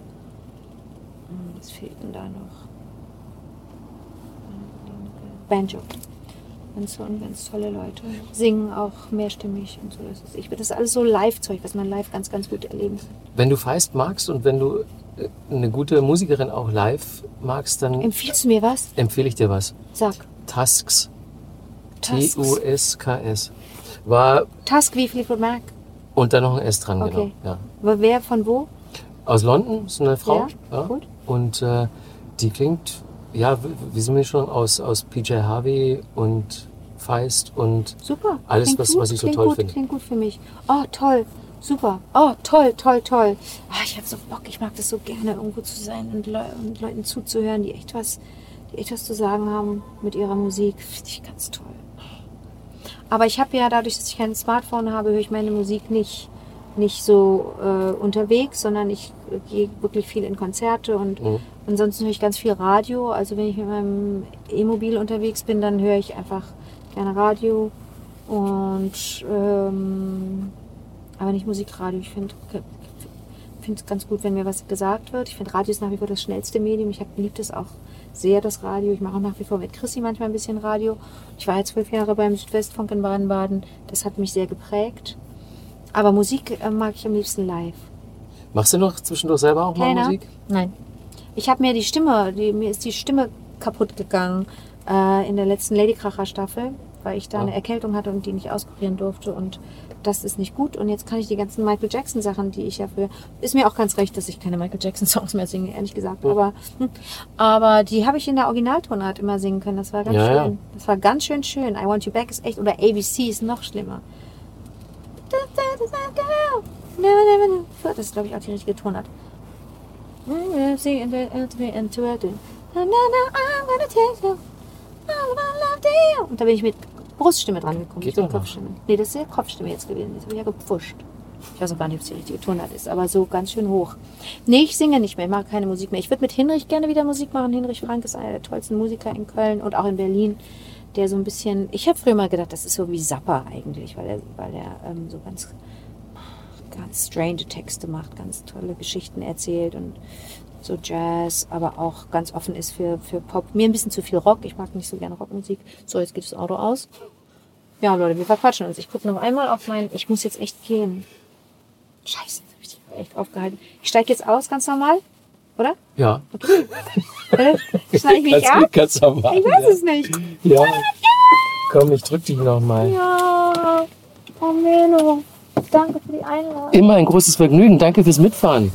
Hm, Was fehlt denn da noch? Banjo. Ganz, so- ganz tolle Leute. Singen auch mehrstimmig und so. Das ist, ich, das ist alles so Live-Zeug, was man live ganz, ganz gut erleben kann. Wenn du Feist magst und wenn du äh, eine gute Musikerin auch live magst, dann Empfiehlst du mir was? empfehle ich dir was. Sag. Tusks. Tusks. War Task wie Fleetwood Mac. und dann noch ein S dran, Okay. genau. Ja. Wer von wo? Aus London ist eine Frau. Ja, gut. Und äh, die klingt, ja, wie- wie so eine Mischung aus, aus PJ Harvey und Feist und Super. Alles, Klingt was- gut, was ich so toll gut, finde. Klingt gut für mich. Oh, toll. Super. Oh, toll, toll, toll. Ah, ich habe so Bock. Ich mag das so gerne, irgendwo zu sein und, Leu und Leuten zuzuhören, die echt was, die echt was zu sagen haben mit ihrer Musik. Finde ich ganz toll. Aber ich habe ja dadurch, dass ich kein Smartphone habe, höre ich meine Musik nicht nicht so äh, unterwegs, sondern ich äh, gehe wirklich viel in Konzerte und Mhm. ansonsten höre ich ganz viel Radio. Also wenn ich mit meinem E-Mobil unterwegs bin, dann höre ich einfach gerne Radio und ähm, aber nicht Musikradio. Ich finde finde es ganz gut, wenn mir was gesagt wird. Ich finde Radio ist nach wie vor das schnellste Medium. Ich liebe das auch sehr, das Radio. Ich mache auch nach wie vor mit Chrissy manchmal ein bisschen Radio. Ich war jetzt zwölf Jahre beim Südwestfunk in Baden-Baden. Das hat mich sehr geprägt. Aber Musik äh, mag ich am liebsten live. Machst du noch zwischendurch selber auch mal Keiner? Musik? Nein. Ich habe mir die Stimme, die, mir ist die Stimme kaputt gegangen äh, in der letzten Ladykracher Staffel, weil ich da Ja. eine Erkältung hatte und die nicht auskurieren durfte und das ist nicht gut. Und jetzt kann ich die ganzen Michael Jackson Sachen, die ich ja für, ist mir auch ganz recht, dass ich keine Michael Jackson Songs mehr singe, ehrlich gesagt. Ja. Aber, hm, aber die habe ich in der Originaltonart immer singen können. Das war ganz ja. schön. Das war ganz schön schön. I Want You Back ist echt, oder ABC ist noch schlimmer. Das ist, glaube ich, auch die richtige Tonart. Und da bin ich mit Bruststimme dran gekommen. Geht nicht mit. Kopfstimme. Nee, das ist ja Kopfstimme jetzt gewesen. Jetzt habe ich ja gepfuscht. Ich weiß auch gar nicht, ob es die richtige Tonart ist, aber so ganz schön hoch. Nee, ich singe nicht mehr, ich mache keine Musik mehr. Ich würde mit Hinrich gerne wieder Musik machen. Hinrich Frank ist einer der tollsten Musiker in Köln und auch in Berlin, der so ein bisschen, ich habe früher mal gedacht, das ist so wie Zappa eigentlich, weil er, weil er ähm, so ganz, ganz strange Texte macht, ganz tolle Geschichten erzählt und so Jazz, aber auch ganz offen ist für, für Pop. Mir ein bisschen zu viel Rock, ich mag nicht so gerne Rockmusik. So, jetzt geht das Auto aus. Ja, Leute, wir verquatschen uns. Ich gucke noch einmal auf mein, ich muss jetzt echt gehen. Scheiße, jetzt hab ich die echt aufgehalten. Ich steige jetzt aus, ganz normal, oder? Ja. Oder? Schneide ich mich Ganz, ab? ganz normal. Ich weiß es nicht. Ja. Komm, ich drück dich nochmal. Ja, oh Menno, danke für die Einladung. Immer ein großes Vergnügen. Danke fürs Mitfahren.